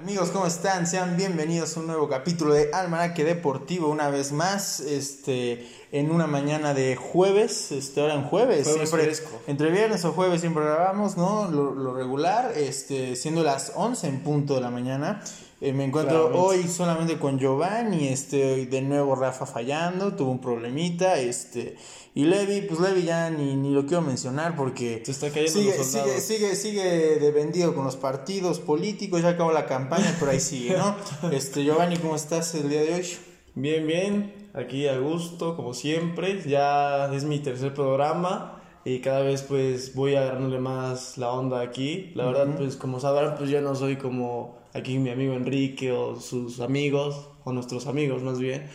Amigos, ¿cómo están? Sean bienvenidos a un nuevo capítulo de Almanaque Deportivo, una vez más, este, en una mañana de jueves, este, ahora en jueves, Jueves siempre, fresco. entre viernes o jueves siempre grabamos, ¿no? Lo, lo regular, este, siendo las 11 en punto de la mañana. Eh, me encuentro Claramente. hoy solamente con Giovanni, este, de nuevo Rafa fallando, tuvo un problemita, este, y Levi, pues Levi ya ni, ni lo quiero mencionar porque Te está cayendo sigue, sigue, sigue, sigue de vendido con los partidos políticos, ya acabó la campaña, pero ahí sigue, ¿no? Este, Giovanni, ¿cómo estás el día de hoy? Bien, bien, aquí a gusto, como siempre. Ya es mi tercer programa y cada vez pues voy agarrándole más la onda aquí. La verdad, pues como sabrán, pues yo no soy como aquí mi amigo Enrique o sus amigos, o nuestros amigos más bien,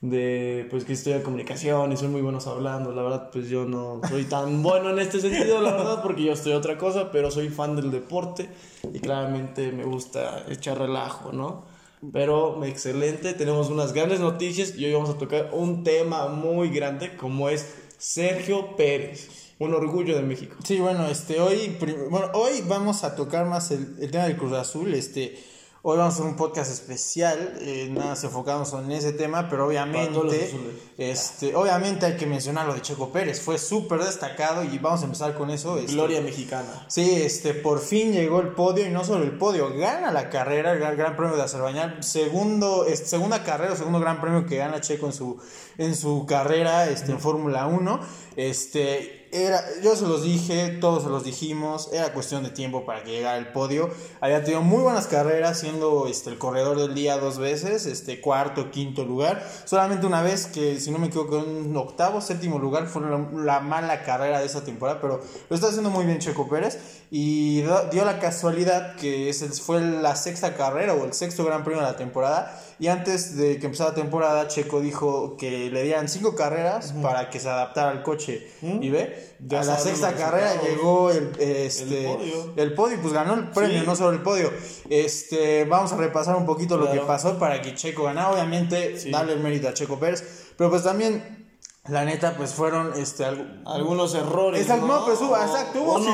de pues que estudian comunicación y son muy buenos hablando. La verdad, pues yo no soy tan bueno en este sentido, la verdad, porque yo estoy otra cosa, pero soy fan del deporte y claramente me gusta echar relajo, ¿no? Pero excelente, tenemos unas grandes noticias y hoy vamos a tocar un tema muy grande como es Sergio Pérez, un orgullo de México. Sí, bueno, este, hoy, bueno, hoy vamos a tocar más el, el tema del Cruz Azul, este, hoy vamos a hacer un podcast especial, eh, nada, nos enfocamos en ese tema, pero obviamente, este, obviamente hay que mencionar lo de Checo Pérez, fue súper destacado y vamos a empezar con eso. este, Gloria mexicana. Sí, este, por fin llegó el podio y no solo el podio, gana la carrera, el Gran, Gran Premio de Azerbaiyán, segundo, este, segunda carrera, segundo Gran Premio que gana Checo en su, en su carrera, este, en Fórmula 1, este, era, yo se los dije, todos se los dijimos, era cuestión de tiempo para que llegara el podio, había tenido muy buenas carreras, siendo, este, el corredor del día dos veces, este, cuarto, quinto lugar, solamente una vez que, si no me equivoco, en octavo, séptimo lugar, fue la, la mala carrera de esa temporada, pero lo está haciendo muy bien Checo Pérez. Y dio la casualidad que ese fue la sexta carrera o el sexto gran premio de la temporada y antes de que empezara la temporada Checo dijo que le dieran cinco carreras para que se adaptara al coche y ve Ya a la sexta carrera llegó el, este, El podio. el podio, pues ganó el premio, Sí. no solo el podio. Este, vamos a repasar un poquito lo que pasó para que Checo ganara. Obviamente, Sí. darle el mérito a Checo Pérez, pero pues también, la neta, pues fueron este, Algunos errores. Exacto, no, pues hubo, exacto, hubo Uno-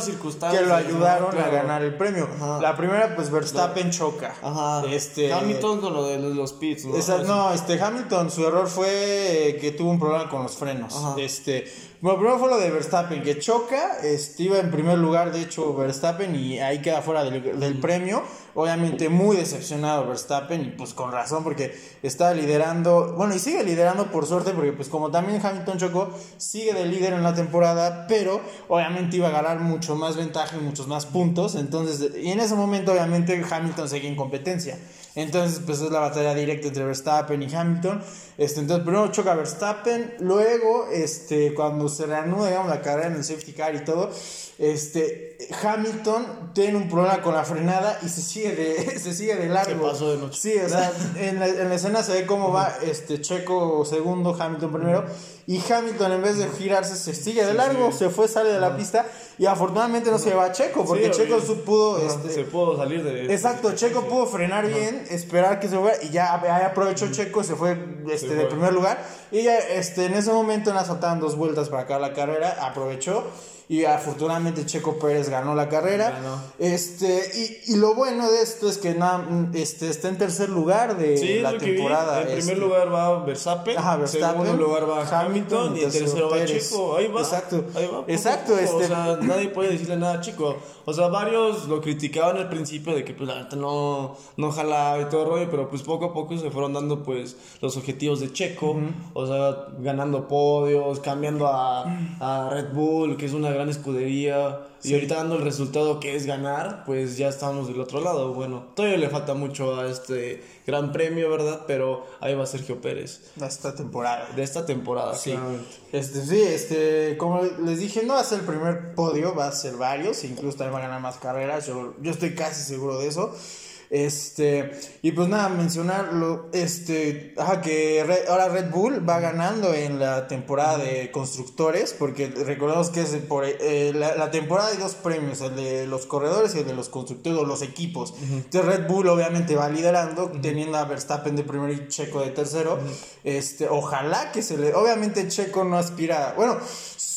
circunstancias, que lo ayudaron a ganar el premio. Ajá. La primera, pues Verstappen choca. Ajá. Este, Hamilton con lo de los, pits, ¿no? no, este Hamilton, su error fue eh, que tuvo un problema con los frenos. Ajá. Este, bueno, primero fue lo de Verstappen, que choca, este, iba en primer lugar, de hecho, Verstappen, y ahí queda fuera del, del premio. Obviamente muy decepcionado Verstappen, y pues con razón, porque estaba liderando, bueno, y sigue liderando por suerte, porque pues como también Hamilton chocó, sigue de líder en la temporada, pero obviamente iba a ganar mucho más ventaja y muchos más puntos. Entonces, y en ese momento, obviamente, Hamilton seguía en competencia. Entonces, pues es la batalla directa entre Verstappen y Hamilton. Este, entonces, primero choca Verstappen, luego, este, cuando se reanuda, digamos, la carrera en el safety car y todo, este, Hamilton tiene un problema con la frenada y se sigue de, se sigue de largo. Pasó de noche. Sí, o sea, en la, en la escena se ve cómo va este Checo segundo, Hamilton primero. Y Hamilton, en vez de girarse, se sigue de largo, se fue, sale de la pista. Y afortunadamente no se lleva a Checo, porque Sí, Checo pudo. Ajá, este, se pudo salir de. Exacto, Checo pudo frenar bien, esperar que se fuera y ya aprovechó Checo, se fue este, Se de fue. primer lugar y ya este, en ese momento en faltaban dos vueltas para acabar la carrera, aprovechó y afortunadamente Checo Pérez ganó la carrera. Ganó. Este, y, y lo bueno de esto es que na- este, está en tercer lugar de Sí, la temporada. En este. primer lugar va Verstappen. Ajá, Verstappen. En segundo lugar va Hamilton. y en tercero va. Checo. Ahí va. Exacto. Ahí va. Exacto, poco. este- O sea, nadie puede decirle nada a Chico. O sea, varios lo criticaban al principio de que, pues, la neta no, no jalaba y todo el rollo. Pero, pues, poco a poco se fueron dando, pues, los objetivos de Checo. O sea, ganando podios, cambiando a, a Red Bull, que es una gran escudería. Y ahorita dando el resultado que es ganar, pues ya estamos del otro lado. Bueno, todavía le falta mucho a este gran premio, ¿verdad? Pero ahí va Sergio Pérez. Esta temporada. De esta temporada, Sí. Este, sí, este, como les dije, no va a ser el primer podio, va a ser varios, incluso también va a ganar más carreras, yo, yo estoy casi seguro de eso. Este, y pues nada, mencionarlo, este, ajá, que Red- ahora Red Bull va ganando en la temporada de constructores, porque recordemos que es por eh, la, la temporada hay dos premios, el de los corredores y el de los constructores o los equipos. Entonces Red Bull obviamente va liderando, teniendo a Verstappen de primero y Checo de tercero. Este, ojalá que se le, obviamente Checo no aspira, bueno,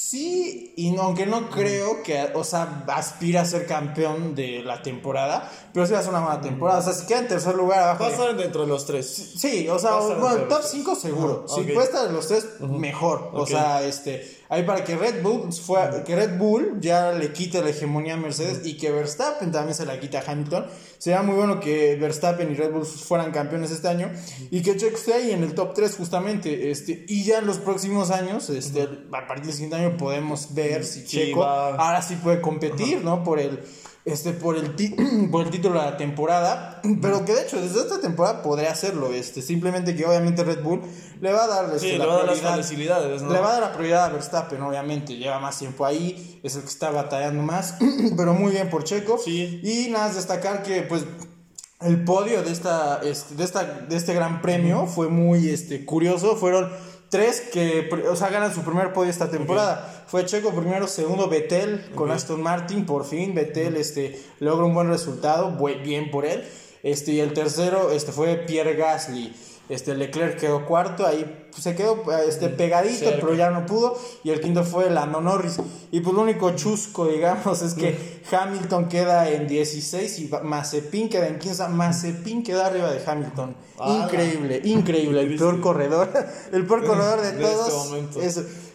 Sí, y no- aunque no creo que, o sea, aspira a ser campeón de la temporada, pero sí va a ser una mala temporada. O sea, si queda en tercer lugar abajo. Va a de- estar dentro de los tres. Sí, o sea, bueno, top los 5 seguro. Si ok. puede estar en los tres, mejor. O sea, este, ahí para que Red Bull fue, que Red Bull ya le quite la hegemonía a Mercedes y que Verstappen también se la quita a Hamilton. Sería muy bueno que Verstappen y Red Bull fueran campeones este año y que Checo esté ahí en el top 3 justamente. Este, y ya en los próximos años, este, a partir del siguiente año podemos ver si Checo ahora sí puede competir, ¿no? Por el este por el ti- por el título de la temporada, pero que de hecho desde esta temporada podría hacerlo, este simplemente que obviamente Red Bull le va a dar este, Sí, la le va las prioridad- facilidades, ¿no? le va a dar la prioridad a Verstappen, obviamente, lleva más tiempo ahí, es el que está batallando más, pero muy bien por Checo. Sí. Y nada más destacar que pues el podio de esta, este, de esta de este gran premio fue muy este curioso, fueron tres que o sea, ganan su primer podio esta temporada. Fue Checo primero, segundo Vettel con Aston Martin, por fin Vettel este logra un buen resultado, bien por él. Este y el tercero este fue Pierre Gasly. Este Leclerc quedó cuarto, ahí pues, se quedó este pegadito, Cerca. pero ya no pudo. Y el quinto fue Lando Norris. Y pues lo único chusco, digamos, es que Hamilton queda en 16 y Mazepin queda en 15. Mazepin queda arriba de Hamilton. Increíble, increíble. El peor corredor, el peor corredor de De este todos. momento.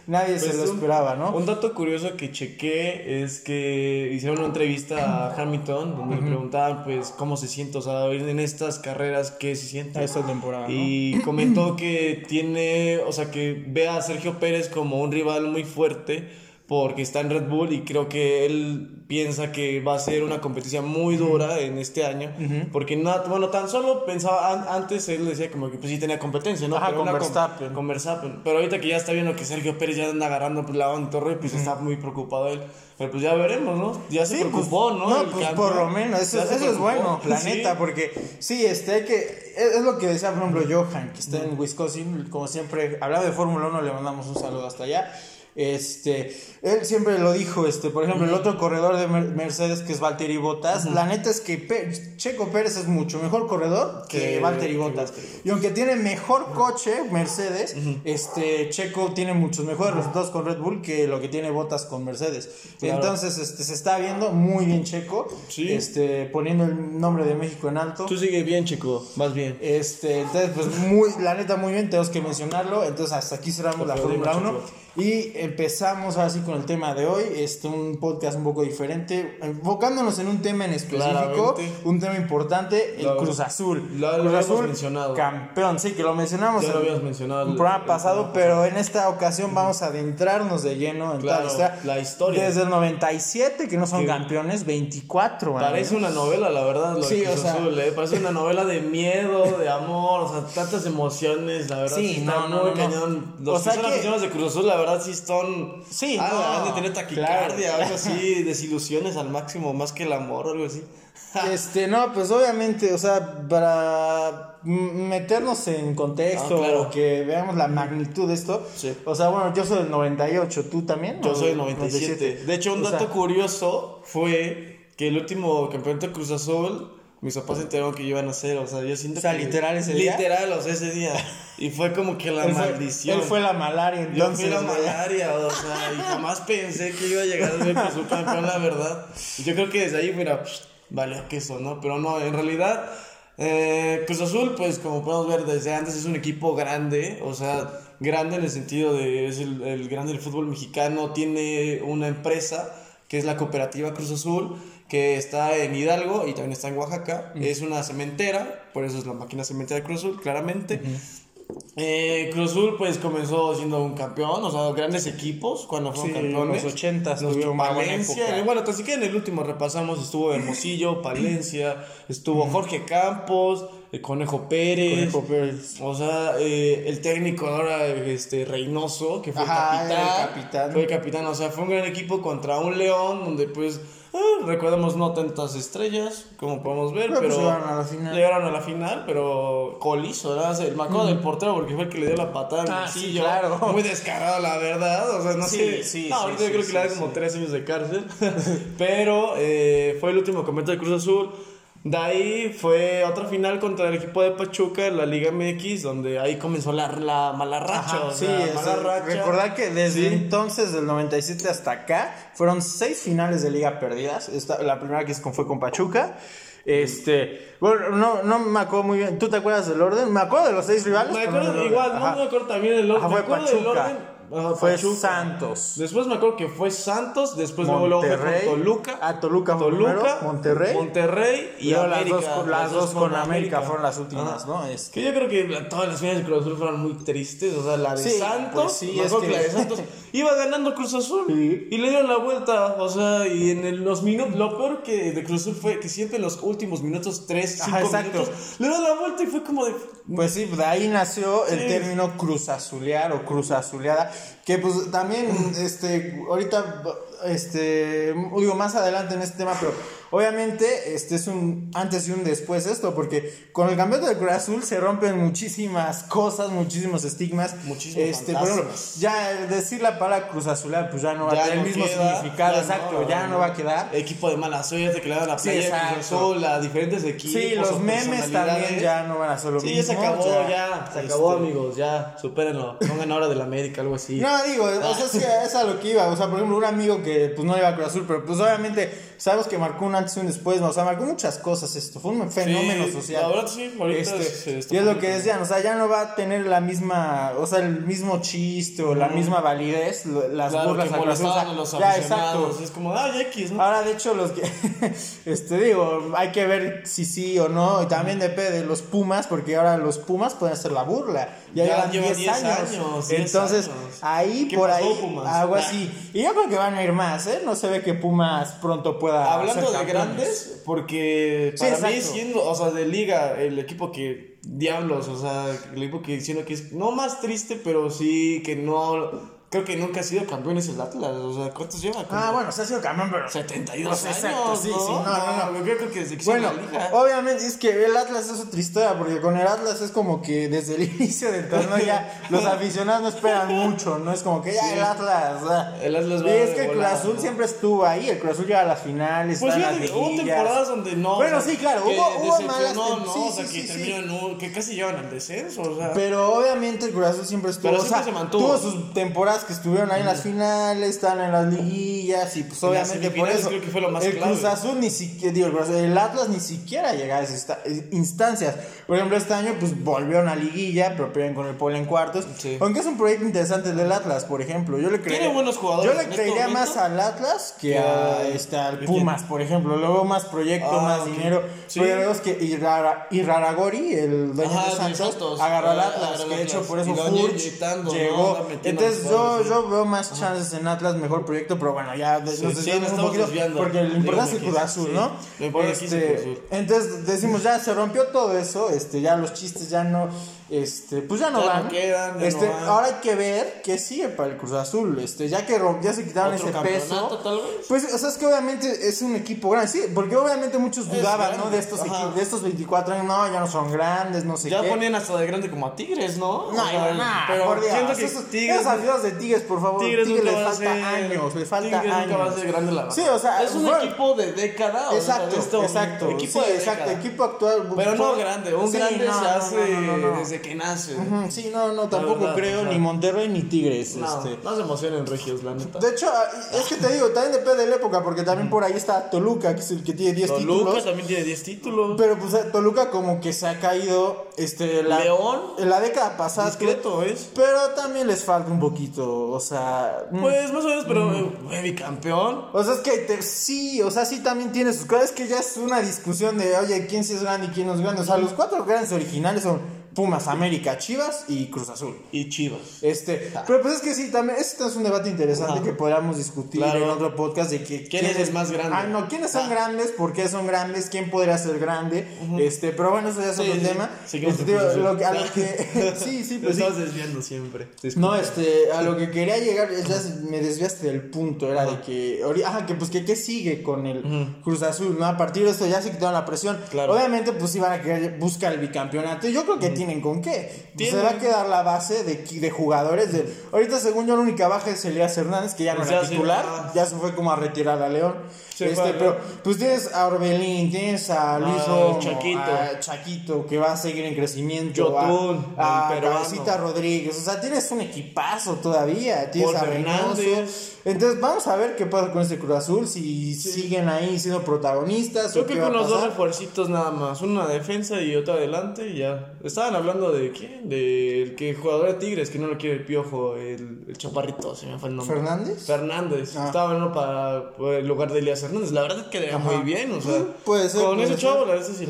Nadie se Pues, lo un- esperaba, ¿no? Un dato curioso que chequé es que hicieron una entrevista a Hamilton donde le preguntaban pues cómo se siente, o sea, en estas carreras, qué se siente. Esta temporada, ¿no? Y comentó que tiene, o sea, que ve a Sergio Pérez como un rival muy fuerte porque está en Red Bull y creo que él piensa que va a ser una competición muy dura en este año porque no, bueno, tan solo pensaba an- antes él decía como que pues sí tenía competencia, ¿no? Ajá, Pero con Verstappen. con Verstappen. Pero ahorita que ya está viendo que Sergio Pérez ya anda agarrando pues, la onda torre, pues está muy preocupado él. Pero pues ya veremos, ¿no? Ya se Sí, preocupó, pues, ¿no? No, El pues campeón. por lo menos, eso, eso es preocupó. bueno, la Sí. neta, porque sí, este, que, es, es lo que decía, por ejemplo, Johan, que está en Wisconsin, como siempre, hablaba de Fórmula 1, le mandamos un saludo hasta allá. Este, él siempre lo dijo, este, por ejemplo, el otro corredor de Mer- Mercedes que es Valtteri Bottas, la neta es que Pe- Checo Pérez es mucho mejor corredor que, Que- Valtteri Bottas. Y aunque tiene mejor coche Mercedes, este Checo tiene muchos mejores resultados con Red Bull que lo que tiene Bottas con Mercedes. Claro. Entonces, este se está viendo muy bien Checo, Sí. este poniendo el nombre de México en alto. Tú sigue bien, chico, vas bien. Este, entonces, pues muy, la neta, muy bien, tenemos que mencionarlo. Entonces, hasta aquí cerramos la Fórmula 1. Y empezamos ahora sí con el tema de hoy. Este, un podcast un poco diferente, enfocándonos en un tema en específico, Claramente. un tema importante, el Lo- Cruz Azul. lo- lo Cruz habíamos Azul, mencionado. campeón, sí, que lo mencionamos Ya lo habíamos mencionado un el- programa el pasado, programa pero en esta ocasión vamos a adentrarnos de lleno en Claro, toda la la historia. Desde el 97, que no son Que- campeones, 24. man. Parece una novela, la verdad, lo Sí, de Cruz o sea- Azul, ¿eh? Parece una novela de miedo, de amor, o sea, tantas emociones, la verdad. Sí, está no, no, muy no, no. cañón. Los O que sea son que- aficionados de Cruz Azul, la verdad, sí están. Sí, ah, no, han de tener taquicardia, claro. algo así, desilusiones al máximo, más que el amor o algo así. Este, no, pues obviamente, o sea, para meternos en contexto, Ah, claro. que veamos la magnitud de esto. Sí. O sea, bueno, yo soy del 98, ¿tú también? Yo ¿O soy el 97. De hecho, un O dato sea, curioso fue que el último campeonato de Cruz Azul, mis papás se enteraron que iban a hacer, o sea, yo siento O sea, que... literal ese día. Literal, o sea, ese día. Y fue como que la él fue, maldición. él fue la malaria, Yo entonces. fui la malaria, o sea, y jamás pensé que iba a llegar a ser Cruz Azul campeón, la verdad. Yo creo que desde ahí, mira, valió queso, ¿no? Pero no, en realidad, eh, Cruz Azul, pues como podemos ver desde antes, es un equipo grande, o sea, grande en el sentido de es el, el grande del fútbol mexicano, tiene una empresa que es la cooperativa Cruz Azul, que está en Hidalgo y también está en Oaxaca. Es una cementera, por eso es la máquina cementera de Cruz Azul, claramente. Eh, Cruz Azul pues comenzó siendo un campeón, o sea, grandes equipos cuando fueron Sí, campeones. los 80s Los tuvieron una buena Palencia, época. eh, bueno, tan siquiera en el último repasamos estuvo Hermosillo, Palencia, estuvo Jorge Campos, el Conejo Pérez. Conejo Pérez. O sea, eh, el técnico ahora, este, Reynoso, que fue Ajá, el era capitán. el capitán. Fue el capitán, o sea, fue un gran equipo contra un León, donde pues, ah, recordemos no tantas estrellas, como podemos ver, Pero, pero... pues, llegaron a la final. Llegaron a la final, pero Colis, ¿verdad? El macro del portero, porque fue el que le dio la patada en Ah, el sí, bolsillo. claro. Muy descarado, la verdad. O sea, no Sí, sé. sí, no, sí, ahorita sí, yo creo que sí, le da sí. como tres años de cárcel. pero eh, fue el último campeonato de Cruz Azul. De ahí fue otra final contra el equipo de Pachuca en la Liga MX, donde ahí comenzó la, la mala racha. Ajá, o sí, sea, mala racha. recordar que desde Sí. entonces, del 97 hasta acá, fueron seis finales de liga perdidas. Esta, la primera que fue con Pachuca. Este, bueno, no, no me acuerdo muy bien. ¿Tú te acuerdas del orden? Me acuerdo de los seis rivales. Me no acuerdo del orden. igual, no me acuerdo también el orden. Ajá, fue me acuerdo del orden. Ajá, Fue Pachuca. Santos. Después me acuerdo que fue Santos, después luego, luego fue con Toluca. Ah, Toluca Toluca, primero, Monterrey. Monterrey y América. las dos, con- las dos con América fueron las últimas, Ajá. ¿no? Este, Que yo creo que todas las finales de Cruz Azul fueron muy tristes. O sea, la de Sí, Santos. pues sí, me es que- la de Santos iba ganando Cruz Azul. Sí. Y le dieron la vuelta. O sea, y en el- los minutos. Lo peor que de Cruz Azul fue que siempre en los últimos minutos, 3, Ajá, 5 exacto. minutos, le dieron la vuelta y fue como de. Pues sí, de ahí nació el Sí. término cruz azulear o cruz azuleada, que pues también, este, ahorita, este, digo más adelante en este tema, pero obviamente este es un antes y un después esto, porque con el campeonato de Cruz Azul se rompen muchísimas cosas, muchísimos estigmas. Muchísimos este, por ejemplo, fantasmas. ya decir la palabra cruz azulear, pues ya no va a tener no el mismo queda, significado, exacto, no, ya no, va a quedar. Equipo de mala suerte que le dan la Sí, playa Cruz. Azul a diferentes equipos. Sí, los memes también ya no van a ser lo Sí, mismo. ya se acabó, ya. Se acabó, este, amigos, ya. Supérenlo. Pongan ahora del América, algo así. No, digo, o sea, es, que es a lo que iba. O sea, por ejemplo, un amigo que pues no iba a Cruz Azul, pero pues obviamente sabemos que marcó un antes y un después. O sea, marcó muchas cosas esto. Fue un fenómeno Sí, social. La verdad, sí, ahorita Este, se está y es lo que decían, o sea, ya no va a tener la misma, o sea, el mismo chiste o la misma validez, las Claro, burlas que o sea, molestaban a los ya, exacto. Es como, ah, X, ¿no? Ahora, de hecho, los que, este, digo, hay que ver si sí o no, y también depende de los Pumas, porque ahora los Pumas pueden hacer la burla. Ya, Ya llevan llevan 10 10 años. años, 10 Entonces, años. ahí, ¿Qué por pasó, ahí, Pumas? algo así. Y yo creo que van a ir más, ¿eh? No se ve que Pumas pronto pueda Hablando de. Grandes, porque Sí, para mí siendo, o sea, de liga, el equipo que, diablos, o sea, el equipo que siento que es no más triste, pero sí que no, creo que nunca ha sido campeón es el Atlas, o sea, ¿cuántos lleva? Como Ah, bueno, se ha sido campeón, pero... 72 Pues, años, exacto, sí, ¿no? sí, no, no, no. Yo creo que desde que Bueno, obviamente es que el Atlas es otra historia, porque con el Atlas es como que desde el inicio del torneo ya los aficionados no esperan mucho, no es como que ya Sí. el Atlas. o sea, El Atlas y va es de que el Cruz Azul ¿no? siempre estuvo ahí, el Cruz Azul llega a las finales, Pues está fíjate, hubo temporadas donde no. Bueno, o sea, sí, claro, hubo- hubo malas tem- ¿no? sí, o sea, que terminó en un- que casi llevan al descenso, o sea. Pero obviamente el Cruz Azul siempre estuvo, Pero siempre se mantuvo. tuvo sus temporadas que estuvieron ahí en las finales, estaban en las liguillas y pues En obviamente por eso creo que fue lo más el clave. Cruz Azul ni siquiera, digo, el, Atlas ni siquiera llegaba a esas esta- instancias. Por ejemplo, este año pues volvieron a liguilla, pero pierden con el Puebla en cuartos. Sí. Aunque es un proyecto interesante el del Atlas, por ejemplo. Yo le creería, Tiene buenos jugadores Yo le este creería más al Atlas que Que a, este, al ¿de Pumas, por ejemplo. Luego más proyecto, Ah, más dinero. Sí. Vemos que Irraragori, el dueño Ajá, de Santos, agarró al Ah, Atlas, que de hecho por eso Y Furch llegó. Entonces los yo, veo más chances en Atlas, mejor proyecto, pero bueno, ya de- Sí, nos sí, desviamos nos un poquito desviando. porque lo importante es el Dígame Cruz Azul, sí. ¿no? Este, entonces decimos ya se rompió todo eso, este ya los chistes ya no este pues ya no Ya no quedan, ya este, no van. ahora hay que ver qué sigue para el Cruz Azul, este ya que ya se quitaron ese peso. tal vez. Pues, o sea, es que obviamente es un equipo grande, sí, porque obviamente muchos dudaban, grande, ¿no? De estos de estos 24 años, no, ya no son grandes, no sé Ya qué. ponían hasta de grande como a Tigres, ¿no? No, O sea, no, pero por Dios, siento que esos Tigres. aficionados de Tigres, por favor, Tigres Tigres, nunca falta ser- años, les falta Tigres años. nunca va a ser grande la verdad. Sí, o sea, es un bueno, equipo de década. o sea, Exacto, esto, exacto. Equipo sí, de exacto, década. equipo actual. Pero no grande, un Sí, grande no, se hace no, no, no. desde que nace. Sí, no, no, tampoco verdad, creo ni Monterrey ni Tigres. No, este. no se emocionen regios, la neta. De hecho, ah, es que te digo, también depende de la época, porque también por ahí está Toluca, que es el que tiene 10 Toluca títulos. también tiene 10 títulos. Pero pues eh, Toluca como que se ha caído este la, León. en la década pasada. Discreto es. Pero también les falta un poquito, o sea... mm. Pues más o menos, pero eh, bicampeón. O sea, es que te- sí, o sea, sí también tiene sus cosas. Es que ya es una discusión de, oye, quién sí es grande y quién no es grande. O sea, los cuatro grandes originales son Pumas, América, Chivas y Cruz Azul. Y Chivas. Este, pero pues es que sí, también, este es un debate interesante que podríamos discutir Claro. en otro podcast de que ¿Quién es el más grande? Ah, no, quiénes son Ah. grandes, por qué son grandes, quién podría ser grande. Este, pero bueno, eso ya es Sí, otro sí. tema. Este, digo, lo que- a lo que sí, sí, Lo pues sí. estamos desviando siempre. No, este, a lo que quería llegar, es ya me desviaste del punto, era de que, ajá, que pues que qué sigue con el Cruz Azul, ¿no? A partir de esto ya se quitaron la presión. Claro. Obviamente, pues iban a querer buscar el bicampeonato. Yo creo que tienen tienen con qué. Pues se va a quedar la base de, de jugadores. De, ahorita, según yo, la única baja es Elías Hernández, que ya no Pues era titular. ah. Ya se fue como a retirar a León. Se este, fue pero pues tienes a Orbelín, tienes a Luis Ah, Romo, Chaquito. a Chaquito, que va a seguir en crecimiento. Yotún, a, a Rodríguez. O sea, tienes un equipazo todavía. Tienes Paul a Reynoso. Fernández. Entonces, vamos a ver qué pasa con este Cruz Azul. Si siguen ahí siendo protagonistas. Creo o que con los dos refuercitos nada más, una defensa y otra adelante y ya. Estaban hablando de quién, del que jugador de Tigres que no lo quiere el piojo, el, el chaparrito, se me fue el nombre. ¿Fernández? Fernández. Ah. Estaba uno para el lugar de Elías Hernández. La verdad es que le muy bien, o sea. Puede ser, Con puede ese ser. chavo, la verdad es que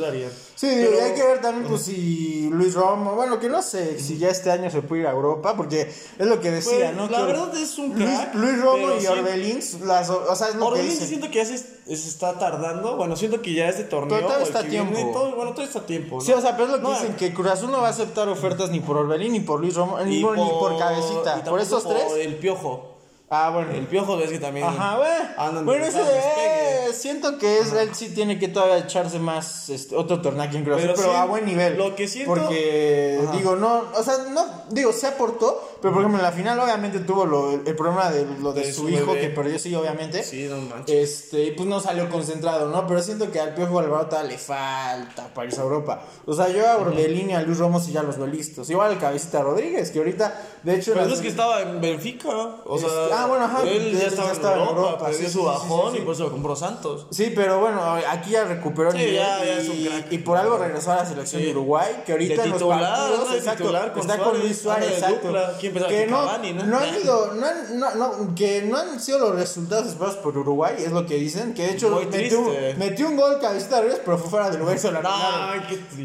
sí y hay que ver también pues si Luis Romo, bueno, que no sé si ya este año se puede ir a Europa, porque es lo que decía, Pues, ¿no? la Que verdad es un crack, Luis Romo y sí- Orbelín, las, o sea, es lo Orbelín que dicen. siento que ya se, se está tardando. Bueno, siento que ya este torneo. Pero todavía está tiempo. viene, todo- bueno, todavía está tiempo. ¿no? Sí, o sea, pero es lo que No, dicen, que Cruz Azul no va a aceptar ofertas ni por Orbelín, ni por Luis Romo, ni, por, ni por y Cabecita. tampoco Por estos tres. El piojo. Ah, bueno. El piojo ves que también. Ajá, güey. Bueno, de ese, despegue. eh, siento que es, él sí tiene que todavía echarse más este, otro torneo aquí en Pero pero, sí, a buen nivel. lo que siento- Porque, Ajá. digo, no, o sea, no, digo, se aportó, pero por ejemplo en la final obviamente tuvo lo, el problema de lo de, De su, su hijo bebé. que perdió, sí, obviamente. Sí, no manches. Este, y pues no salió concentrado, ¿no? Pero siento que al Piojo Alvarado todavía le falta para irse a Europa. O sea, yo a Orbelín y a Luis Ramos y ya los veo listos. Igual el Cabecita Rodríguez, que ahorita, de hecho... Pero las- es que estaba en Benfica. O sea, Este, ah, bueno, ajá, él él ya estaba, en Europa, Europa, perdió sí, su bajón sí, sí. y por eso lo compró Santos. Sí, pero bueno, aquí ya recuperó Sí, nivel ya- ya es y, un crack. y por algo regresó a la selección de Uruguay, que ahorita De en los titular, partidos de exacto, titular con está con Suárez, Luis Suárez, de exacto. dupla. ¿Quién pensaba que no, Cavani, no? no han ido, no han, no, no, que no han sido los resultados esperados por Uruguay, es lo que dicen, que de hecho metió, metió un gol cabecita Rodríguez, pero fue fuera del lugar se.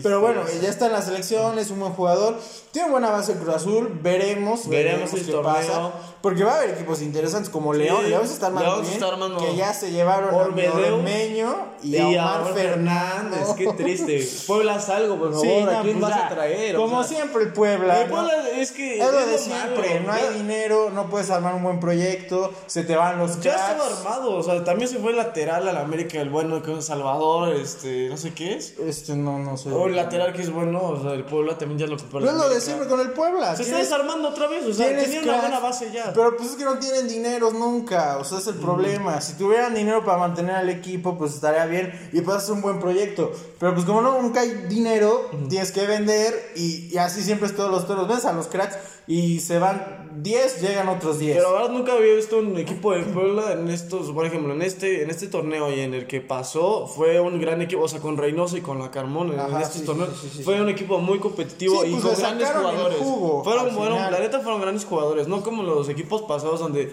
Pero bueno, ya está en la selección, es un buen jugador, tiene buena base Cruz Azul, veremos, Veremos el qué torneo. pasa, porque va a haber equipos interesantes como León, León se está armando bien, está armando. que ya se llevaron Ormedeus a Ormeño y, Y a Omar Fernández. Fernández, qué triste. Puebla haz algo, por favor. Sí, ¿A quién pues vas ya, a traer? O Como sea, siempre el Puebla. el ¿no? Puebla es que. Es lo de siempre, no hay dinero, no puedes armar un buen proyecto, se te van los Ya cracks. estaba armado, o sea, también se fue el lateral al América, el bueno que es Salvador, este, no sé qué es. Este, no, no sé. O el lateral que es bueno, o sea, el Puebla también ya lo compró. No es lo de siempre con el Puebla. Se está desarmando otra vez, o sea, tenía una buena base ya. Pero pues es que no tienen dinero nunca, o sea, es el problema. Si tuvieran dinero para mantener al equipo, pues estaría bien y puedes hacer un buen proyecto. Pero pues como no, nunca hay dinero, tienes que vender y, y así siempre es todos los toros. Ves a los cracks y se van 10, llegan otros 10. Pero la verdad nunca había visto un equipo de Puebla en estos, por ejemplo, en este, en este torneo y en el que pasó, fue un gran equipo, o sea, con Reynoso y con la Carmona en Ajá, estos sí, torneos, sí, sí, sí, fue un equipo muy competitivo y pues, con grandes jugadores. jugo fueron, final. la neta fueron grandes jugadores, no como los equipos pasados donde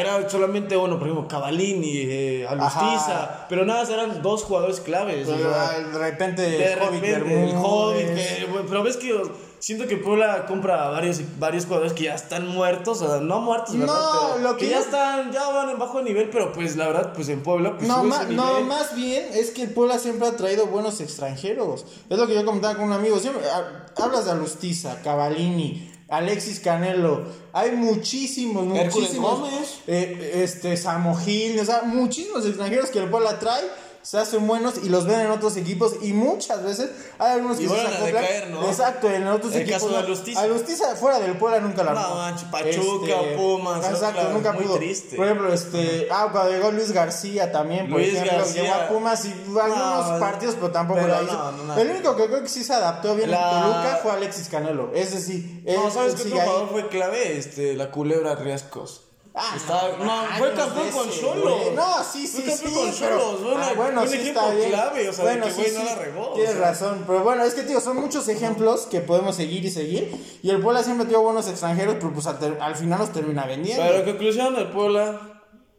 era solamente uno, por ejemplo, Cavalini, eh, Alustiza, Ajá. pero nada, eran dos jugadores claves. o Pero, sea, de repente, de el Hobbit repente, el. Hobbit, bueno, pero ves que siento que Puebla compra a varios, varios jugadores que ya están muertos, o sea, no muertos, ¿verdad? No, Pero lo que ya están, ya van en bajo nivel, pero pues la verdad, pues en Puebla, pues No, sube ma- ese no, más bien es que el Puebla siempre ha traído buenos extranjeros. Es lo que yo comentaba con un amigo. Siempre, ha- hablas de Alustiza, Cavalini, Alexis Canelo. Hay muchísimos, muchísimos. Gómez. eh, este, Samo Gil, o sea, muchísimos extranjeros que el Puebla trae. Se hacen buenos y los ven en otros equipos. Y muchas veces hay algunos Y que se a acoplan. decaer, ¿no? Exacto, en otros El equipos. caso de no. Alustiza. Alustiza fuera del Puebla nunca la No, armó. manches, Pachuca, Pumas, Exacto, nunca muy pudo. triste. Por ejemplo, este, ah, cuando llegó Luis García también, por Luis ejemplo, García. llegó a Pumas y algunos No, partidos, pero tampoco pero la hizo. no, no, no. el único que creo que sí se adaptó bien La- en Toluca fue Alexis Canelo. Ese sí, No, ¿sabes qué jugador fue clave? Este, la culebra Riascos. Ah, Está- no, fue campeón con Cholos. No, sí, sí, Fue sí. campeón con pero- Cholos, fue una- ah, bueno, un sí equipo está bien. clave, o sea, de bueno, que, sí, güey, no sí, la regó, o Tienes sea. razón, pero bueno, es que, tío, son muchos ejemplos que podemos seguir y seguir. Y el Puebla siempre tuvo buenos extranjeros, pero pues al, final los termina vendiendo. Pero conclusión, el Puebla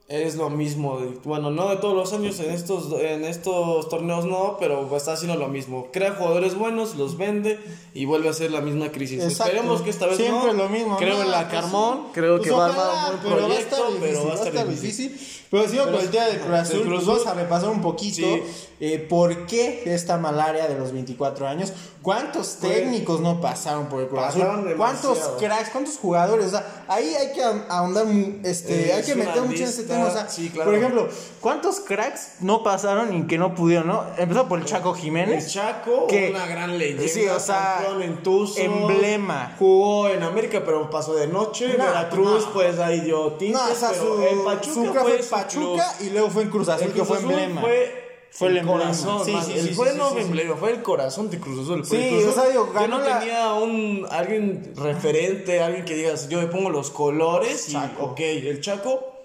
es lo mismo. de- bueno, no de todos los años, en estos, en estos torneos no, pero está haciendo lo mismo. Crea jugadores buenos, los vende y vuelve a ser la misma crisis. Exacto. Esperemos que esta vez Siempre no. lo mismo. Creo No, en la pues Carmón, sí. creo Pues que va a armar un pero va a proyecto, estar difícil, pero va a estar difícil. Pero sigo con el tema de Cruz Azul, Cruz pues vamos Azul. a repasar un poquito Sí. eh, por qué esta malaria de los 24 años. ¿Cuántos técnicos no pasaron por el Cruz Azul? ¿Cuántos cracks, cuántos jugadores? O sea, ahí hay que ahondar, este, Eh, hay que meter mucho en ese mismo. O sea, sí, claro. por ejemplo, ¿cuántos cracks no pasaron y que no pudieron, no? Empezó por el Chaco El Jiménez. Chaco, que- una gran leyenda. Sí, o sea, campeón en Tuzo, emblema. Jugó en América, pero pasó de noche. No, Veracruz, no. pues ahí dio tintes. No, o sea, pero su, en Pachuca su fue, Pachuca y luego fue en Cruz Azul, que fue emblema. Fue, Fue el el corazón. Sí, más- sí, el- sí, fue no emblema, fue el corazón de Cruz Azul. Sí, Cruz o sea, Azul, digo, yo ganó no la- tenía un alguien referente, alguien que digas, yo le pongo los colores y Chaco. ok, el Chaco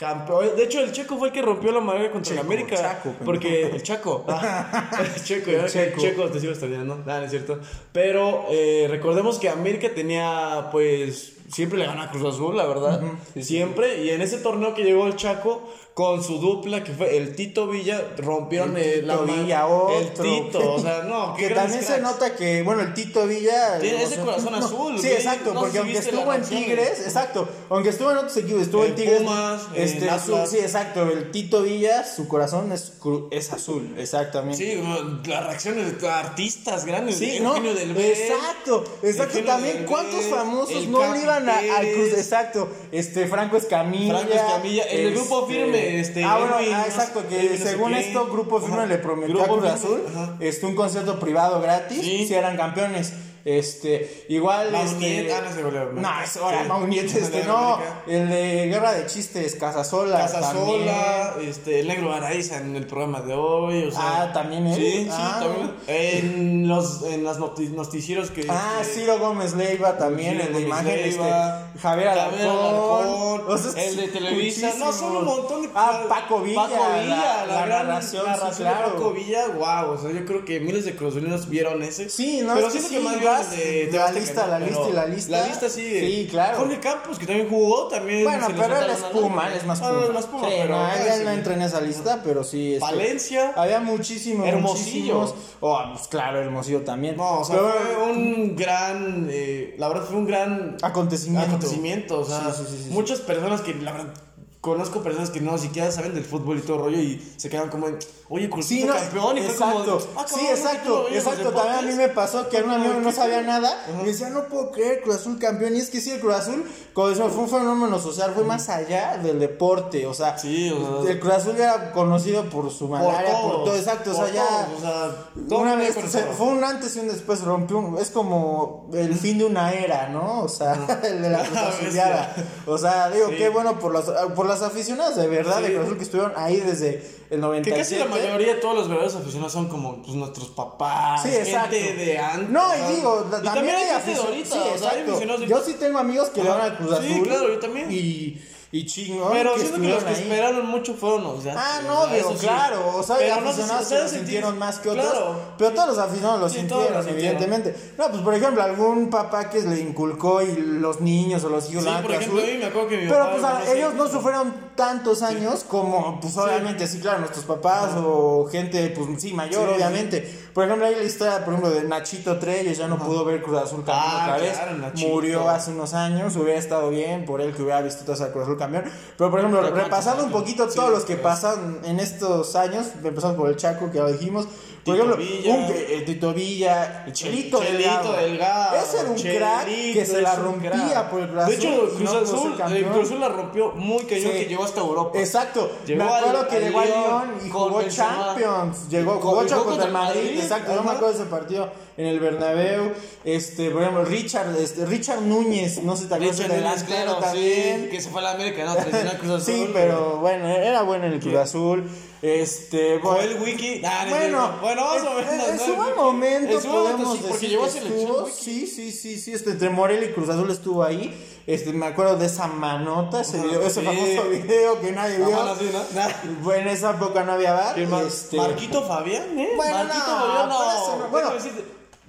campeón. De hecho, el Checo fue el que rompió la madre contra Checo, el América. Chaco, porque el Chaco. Ah, el Checo, Checo. Checo, te sigo extrañando. Nada, no es cierto. Pero eh, recordemos que América tenía, pues, siempre le gana a Cruz Azul, la verdad. siempre. Y en ese torneo que llegó el Chaco, con su dupla, que fue el Tito Villa, rompieron El Tito Villa, otro. El Tito, o sea, no, que también se nota que, bueno, el Tito Villa. Tiene ese sea, corazón no, azul, Sí, exacto, No porque aunque estuvo en. Tigres, exacto, aunque estuvo en otros equipos, estuvo en, En Tigres. Pumas, este, Atlas. sí, exacto, el Tito Villa, su corazón es, es azul, exactamente. Sí, las reacciones de artistas grandes. Sí, el no, Eugenio del Bel, exacto, exacto, también del cuántos Bel, famosos no le iban a, al Cruz, exacto, este Franco Escamilla, Franco Escamilla, el Grupo Firme, este, ah bueno, Edwin, ah, exacto, que Edwin no sé según esto Grupo Firme le prometió a Cruz Azul, este un concierto privado gratis, Sí. si eran campeones, este, igual, Mauniet, este, ah, no, ese goleador, ¿no? es ahora Sí. Mauniet, El de este, no, el de Guerra de Chistes, Casasola, Casasola, este, el negro Araiza en el programa de hoy, o sea, Ah, ¿también él? Sí, sí, Ah. también. En los en las noti- noticieros que Ah, este, Ciro Gómez Leiva también, Ciro el de Gómez imagen, Leiva, este, Javier Alarcón, o sea, el de sí, Televisa, no, son un muchísimos. montón de Ah, Paco Villa, Paco Villa, la, la gran narración, sí, narración de claro. Paco Villa, wow, o sea, yo creo que miles de cruzazulinos vieron ese. Sí, no, pero es que sí, que más de, de la Azteca, lista, ¿no? la lista y la lista. La lista sí. Sí, claro. Jorge Campos, que también jugó, también. Bueno, pero él es Puma, él es más Ah, Puma. no, es más Puma, Sí, pero. no, ah, él ya sí. no entra en esa lista, pero sí. este, Valencia. Había muchísimos, Hermosillo. muchísimos. Oh, pues claro, Hermosillo también. No, o sea, Pero, fue un gran. eh, la verdad, fue un gran acontecimiento. acontecimiento. O sea, Sí, sí, sí, sí, muchas personas que, la verdad, conozco personas que no siquiera saben del fútbol y todo rollo y se quedan como en, oye, Cruz Sí, fue no, campeón y exacto. fue como. "Ah, sí, cabrón, ¿no tú lo exacto, los exacto. También a mí deportes?" me pasó que un amigo no ¿qué sabía nada y decía, no puedo creer, Cruz Azul campeón. Y es que sí, el Cruz Azul, como fue un fenómeno social, fue más allá del deporte. O sea, Sí, o sea, el Cruz Azul era conocido por su malaria, por, todo, exacto. o sea, ya. o sea, todo una vez, se- fue un antes y un después, rompió un, es como el fin de una era, ¿no? O sea, el de la Cruz Azuleada. O sea, digo, Sí. qué bueno por por las aficionadas de verdad Sí. de Cruz Azul que estuvieron ahí desde el Que 97. casi la mayoría de todos los verdaderos aficionados son como pues, nuestros papás, Sí, gente de antes. No, y digo, y también, hay aficionados. Sí, o sea, Yo sí tengo amigos que le van al Cruz Sí, Azul. claro, yo también. Y, y chingón. Pero que siento que los que ahí. esperaron mucho fueron los de Ah, no, sea, digo, sí. claro, o sea, hay Pero no aficionados o que sea, lo sentí- sintieron más que otros, Claro. pero todos los aficionados lo Sí, sintieron, lo sintieron. evidentemente. No, pues por ejemplo, algún papá que le inculcó y los niños o los hijos Sí, por ejemplo, Azul. a mí me acuerdo que mi Pero papá pues a- ellos no sufrieron tantos años como, pues obviamente, sí, claro, nuestros papás o gente, pues sí, mayor, obviamente. Por ejemplo, hay la historia, por ejemplo, de Nachito Treyes, ya no pudo ver Cruz Azul campeón Ah, otra vez. claro. Murió hace unos años, hubiera estado bien por él que hubiera visto toda esa Cruz Azul campeón. Pero por ejemplo, repasando un ¿cuántos poquito todos los que pasan en estos años, empezamos por el Chaco, que ya lo dijimos. Por Tito ejemplo, Villa. un, eh, Tito Villa, el Chelito, Chelito Delgado. Delgado. Ese era un crack que se la rompía por el Cruz De hecho, Cruz no Azul, el Cruz Azul la rompió muy cañón Sí. que llegó hasta Europa. Exacto. Llegó me acuerdo al- que al llegó a Lyon y jugó. Champions. Llegó, jugó jugó contra contra el Madrid. Madrid, Exacto, yo me acuerdo de ese partido en el Bernabéu. Este, por ejemplo, Richard, este, Richard Núñez, no sé te acuerdas del delantero claro, también. sí, que se fue a la América, no, Cruz Azul. Sí, pero bueno, era bueno en el Cruz Azul. Este, bueno, Joel Wiki. Nah, bueno, cierto. bueno, vamos a ver. en, su buen momento En su momento podemos sí, porque selección. Wiki. sí, sí, sí, sí, este, entre Morelia y Cruz Azul estuvo ahí. Este, me acuerdo de esa manota, ese, video, famoso video que nadie La vio. Bueno, en esa época no había bar. Este, Marquito Fabián, ¿eh? Bueno, Marquito no, Fabián, no. bueno.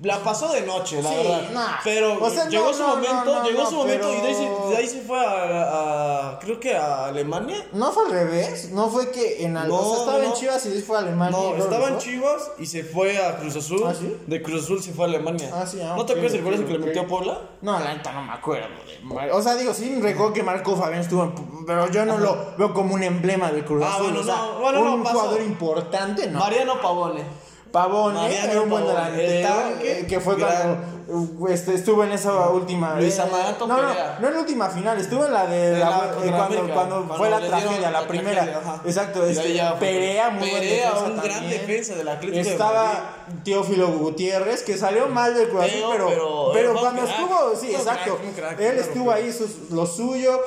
La pasó de noche, la Sí, verdad. no. Pero O sea, llegó no, su momento, no, no, llegó su momento y de ahí, se, de ahí se fue a, a- creo que a Alemania. No fue al revés, no fue que en al- No, o sea, estaba en. Chivas y después fue a Alemania. No, estaba en. Chivas y se fue a Cruz Azul. ¿Ah, sí? De Cruz Azul se fue a Alemania. Ah, sí, ah, ¿No te acuerdas el golazo que le metió a Puebla? No, la neta no me acuerdo. de O sea, digo, sí recuerdo que Marco Fabián estuvo en, pero yo no lo veo como un emblema del Cruz Ah, Azul. bueno, o sea, no, bueno, un pasó. jugador importante, ¿no? Mariano Pavone. Pavón, ¿eh? Era un buen delantero. eh, que fue gran. cuando uh, este, estuvo en esa última. Luis eh, Amaranto no, no, no en la última final, estuvo en la de. La- la eh, cuando, América, cuando cuando fue la tragedia, la, la primera. tragedia. Exacto, de este, ya. Perea, muy buen Perea, defensa un gran defensa del Atlético de Estaba Teófilo Gutiérrez, que salió mal del Cruz pero, pero- cuando crack. estuvo, sí, exacto. crack, Él estuvo ahí, sus- lo suyo.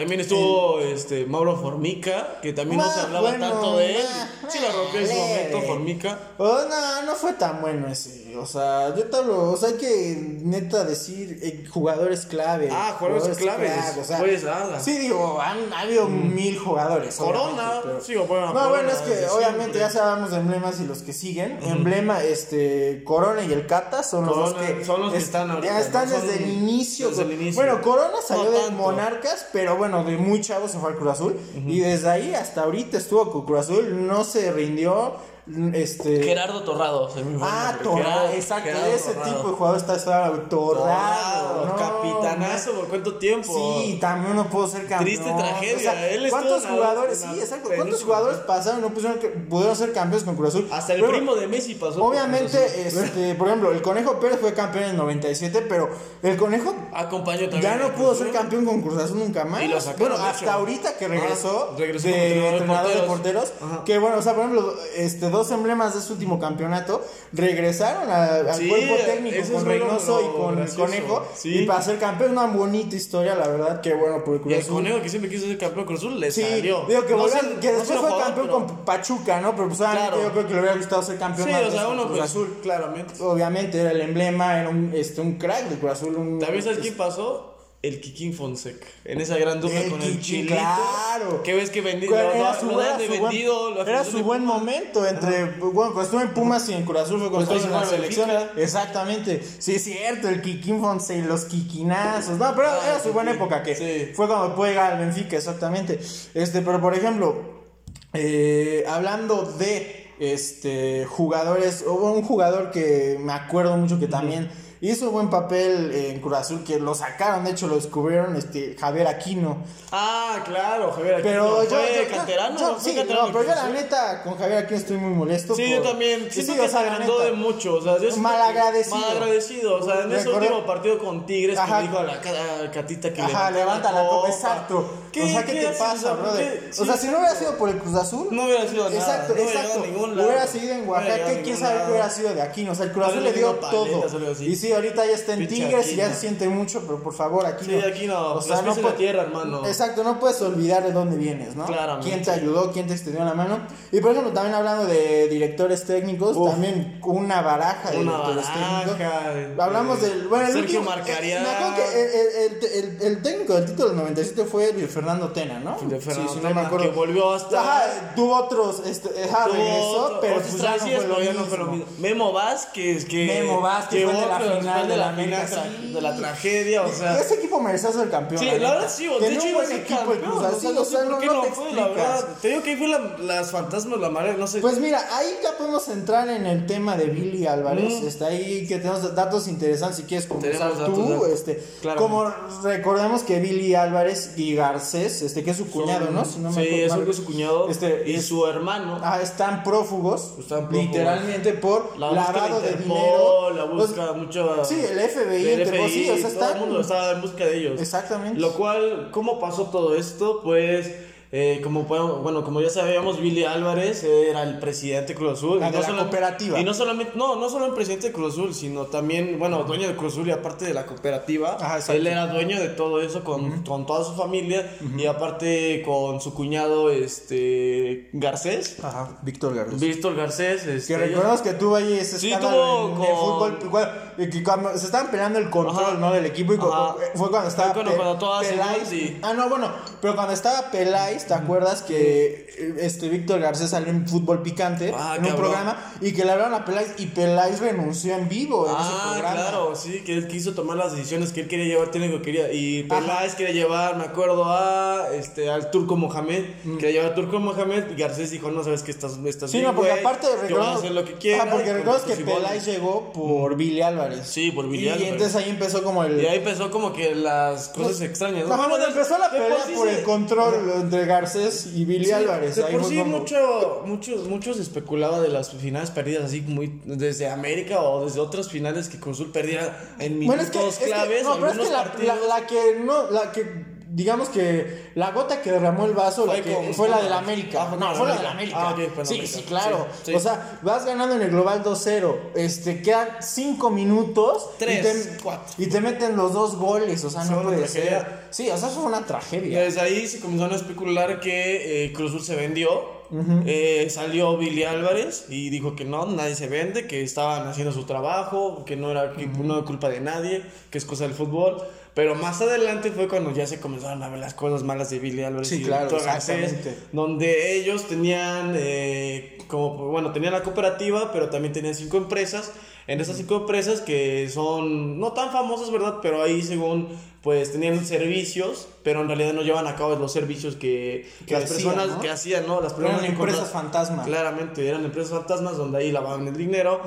También estuvo este Mauro Formica, que también no se Ah, hablaba bueno, tanto de él. ah, Sí la rompió en su momento Formica. Oh, no, no fue tan bueno ese. O sea, yo te hablo, o sea, hay que neta decir eh, jugadores clave. Ah, jugadores claves. o sea, Pues, ala. sí, digo, han ha habido mil jugadores. Corona, pero- sí, bueno, No, Corona, bueno, es que obviamente siempre. ya sabemos de emblemas y los que siguen. Emblema, este, Corona y el Cata son los dos que. son los que es- están ahorita, Ya están ¿no? Son desde el inicio. desde el inicio. Bueno, Corona salió No de. Monarcas, pero bueno, de muy chavo se fue al Cruz Azul. Y desde ahí hasta ahorita estuvo con Cruz Azul, no se rindió. Este. Gerardo Torrado, Ah. Torrado, exacto, Gerardo ese Torrado. tipo de jugador está Torrado, no, capitanazo, ¿por cuánto tiempo? Sí, también no pudo ser campeón. Triste tragedia, O sea, él estuvo ¿Cuántos jugadores? Sí, exacto. ¿Cuántos jugadores pasaron y no pusieron que pudieron ser campeones con Cruz Azul? Hasta el Pero, primo de Messi pasó. por Obviamente, Azul. este, por ejemplo, el Conejo Pérez fue campeón en el 97, pero el Conejo acompañó también. ya no pudo ser campeón con Cruz Azul nunca más. Y lo sacaron, bueno, hasta hecho. ahorita que regresó, Ah, regresó de entrenador de porteros. porteros. Que bueno, o sea, por ejemplo, este, dos emblemas de su último campeonato regresaron a- al Sí, cuerpo técnico con Reynoso y con gracioso. Conejo. Sí. Y para ser campeón, una bonita historia, la verdad, que bueno, por el Cruz Y el Azul. conejo que siempre quiso ser campeón Cruz Azul le Sí, salió. digo que, No volvió- que no después fue jugador, campeón pero- con Pachuca, ¿no? Pero pues Claro. yo creo que le hubiera gustado ser campeón Sí, más o sea, con uno Cruz Azul. claramente. Obviamente era el emblema, era un, este, un crack de Cruz Azul. Un, ¿También sabes quién pasó? El Kikín Fonseca. En esa gran dupla El con el Chilito. claro. ¿Qué ves que vendido? Era, Lo, era lo, su, lo era su buen, vendido. era su momento entre, bueno, cuando estuvo en Pumas y en Cruz Azul fue cuando Después estuvo en la selección. Exactamente, sí es cierto, el Kikín Fonse y los Kikinazos. No, pero Ah, era su buena época que sí. fue cuando puede llegar al Benfica, exactamente. Este, pero por ejemplo, eh, hablando de este jugadores, hubo un jugador que me acuerdo mucho que también hizo buen papel en Cruz Azul, que lo sacaron, de hecho lo descubrieron, este Javier Aquino. Ah, claro, Javier Aquino. Pero yo, ¿Fue yo- canterano? yo- ¿Fue sí, canterano no, pero yo la neta con Javier Aquino estoy muy molesto. Sí, por- yo también. Sí, Siento o que sea, se la agrandó de mucho. O sea, yo Malagradecido. Malagradecido. O sea, en ese Recordé- último partido con Tigres, Ajá. que dijo a la Catita que Ajá, levanta la copa, exacto. ¿Qué- o sea, ¿qué, qué te haces? pasa, brother? O sea, Sí. si no hubiera sido por el Cruz Azul, No hubiera sido nada. Exacto, no exacto. Hubiera seguido en Oaxaca, quién sabe qué hubiera sido de Aquino. O sea, el Cruz Azul le dio todo. Y sí, ahorita ya está en Tigres y ya Aquino. se siente mucho, pero por favor, Aquino. Sí, Aquino, los pies en la puede- tierra, hermano. Exacto, no puedes olvidar de dónde vienes, ¿no? Claramente. Quién te ayudó, quién te extendió la mano. Y por ejemplo, también hablando de directores técnicos, Uf. también una baraja de Una directores técnicos. baraja. Hablamos del. Bueno, el Sergio último- Marcarián. Me acuerdo que el, el- el- el técnico del título del 97 fue Luis Fernando Tena, ¿no? De Fernando Sí, sí, no Tena, me acuerdo. que volvió hasta- Ajá, tuvo otros. Este, ajá, regresó, pero pues ya no fue lo mismo. no. Memo Vázquez, que. Memo Vázquez que fue de la final de la América, sí. de la tragedia, o sea. Ese equipo merecía ser campeón. Sí, la verdad sí, de hecho iba a ser campeón, o sea, no no, te fue, la verdad. Te digo que ahí fue la- las fantasmas, la marea, no sé. Pues mira, ahí ya podemos entrar en el tema de Billy Álvarez. Mm. Está ahí que tenemos datos interesantes si quieres comenzar Tenemos tú. datos. Este, Claro. como recordemos que Billy Álvarez y Garcés, este que es su cuñado, Son- ¿no? Si no me sí, acuerdo es su cuñado Este, y su hermano. Ah, están prófugos, Están prófugos. literalmente por La lavado de Interpol, dinero. La Pues, busca mucho. Sí, el FBI, del Interpol, sí, o sea, todo están- el mundo estaba en busca de ellos. Exactamente. Lo cual, ¿cómo pasó todo esto? Pues, eh, como podemos- bueno, como ya sabíamos, Billy Álvarez era el presidente de Cruz Azul. La Y de la solo- cooperativa. Y no solamente, no, no solo el presidente de Cruz Azul, sino también, bueno, dueño de Cruz Azul y aparte de la cooperativa. Ajá, él era dueño de todo eso con, con toda su familia y aparte con su cuñado, este, Garcés. Ajá, Víctor Garcés. Víctor Garcés. Este, Que recordemos que tuvo ahí ese Sí, escándalo con- fútbol. igual, y cuando se estaban peleando el control, Ajá. ¿no? Del equipo. Y fue cuando estaba Fue cuando- todas iban, sí. Ah, no, bueno. Pero cuando estaba ¿te acuerdas que eh, este Víctor Garcés salió en Fútbol Picante? Ah, en un cabrón. programa. Y que le hablaron a Peláez. Y Peláez renunció en vivo en ese Ah, programa. claro, sí, que él quiso tomar las decisiones que él quería llevar, tiene que quería. Y Peláez quería llevar, me acuerdo, a este al Turco Mohamed, quería llevar al Turco Mohamed, y Garcés dijo, no sabes que estás, estás Mm. Sí, bien, no, porque aparte recordemos, hacer lo que quiera. Ajá, porque recuerdas que pues. Peláez llegó por Billy Álvarez. Sí, por Billy y, Álvarez. Y entonces ahí empezó como el. Y ahí empezó como que las cosas extrañas. ¿no? Ajá, bueno, Bueno, empezó la de pelea por el control entre Garcés y Billy Álvarez. De por sí, cuando- mucho, muchos, muchos especulaban de las finales perdidas, así muy desde América o desde otras finales que Cruz Azul perdiera en minutos Bueno, es que, es que- claves. no, pero es que la, partidos. la- la que no, la que digamos que la gota que derramó el vaso Fue la que- con- fue la del América. Ah, no, fue la la del América. Ah, sí, América. sí, claro. Sí, sí. O sea, vas ganando en el global 2-0, este quedan 5 minutos Tres, y te, cuatro. y te meten los dos goles, o sea, no puede ser. Sí, o sea, fue una tragedia. desde ahí se comenzaron a especular que eh, Cruz Azul se vendió. Eh, salió Billy Álvarez y dijo que no, nadie se vende, que estaban haciendo su trabajo, que no era que no era culpa de nadie, que es cosa del fútbol. Pero más adelante fue cuando ya se comenzaron a ver las cosas malas de Billy Álvarez Sí, y claro, Garcés, donde ellos tenían eh, como bueno tenían la cooperativa, pero también tenían cinco empresas. En esas cinco empresas que son no tan famosas, ¿verdad? Pero ahí según pues tenían servicios, pero en realidad no llevan a cabo los servicios que, Que las decían, personas ¿no? que hacían, ¿no? Las personas Eran empresas contratan- fantasma. Claramente, eran empresas fantasmas donde ahí lavaban el dinero.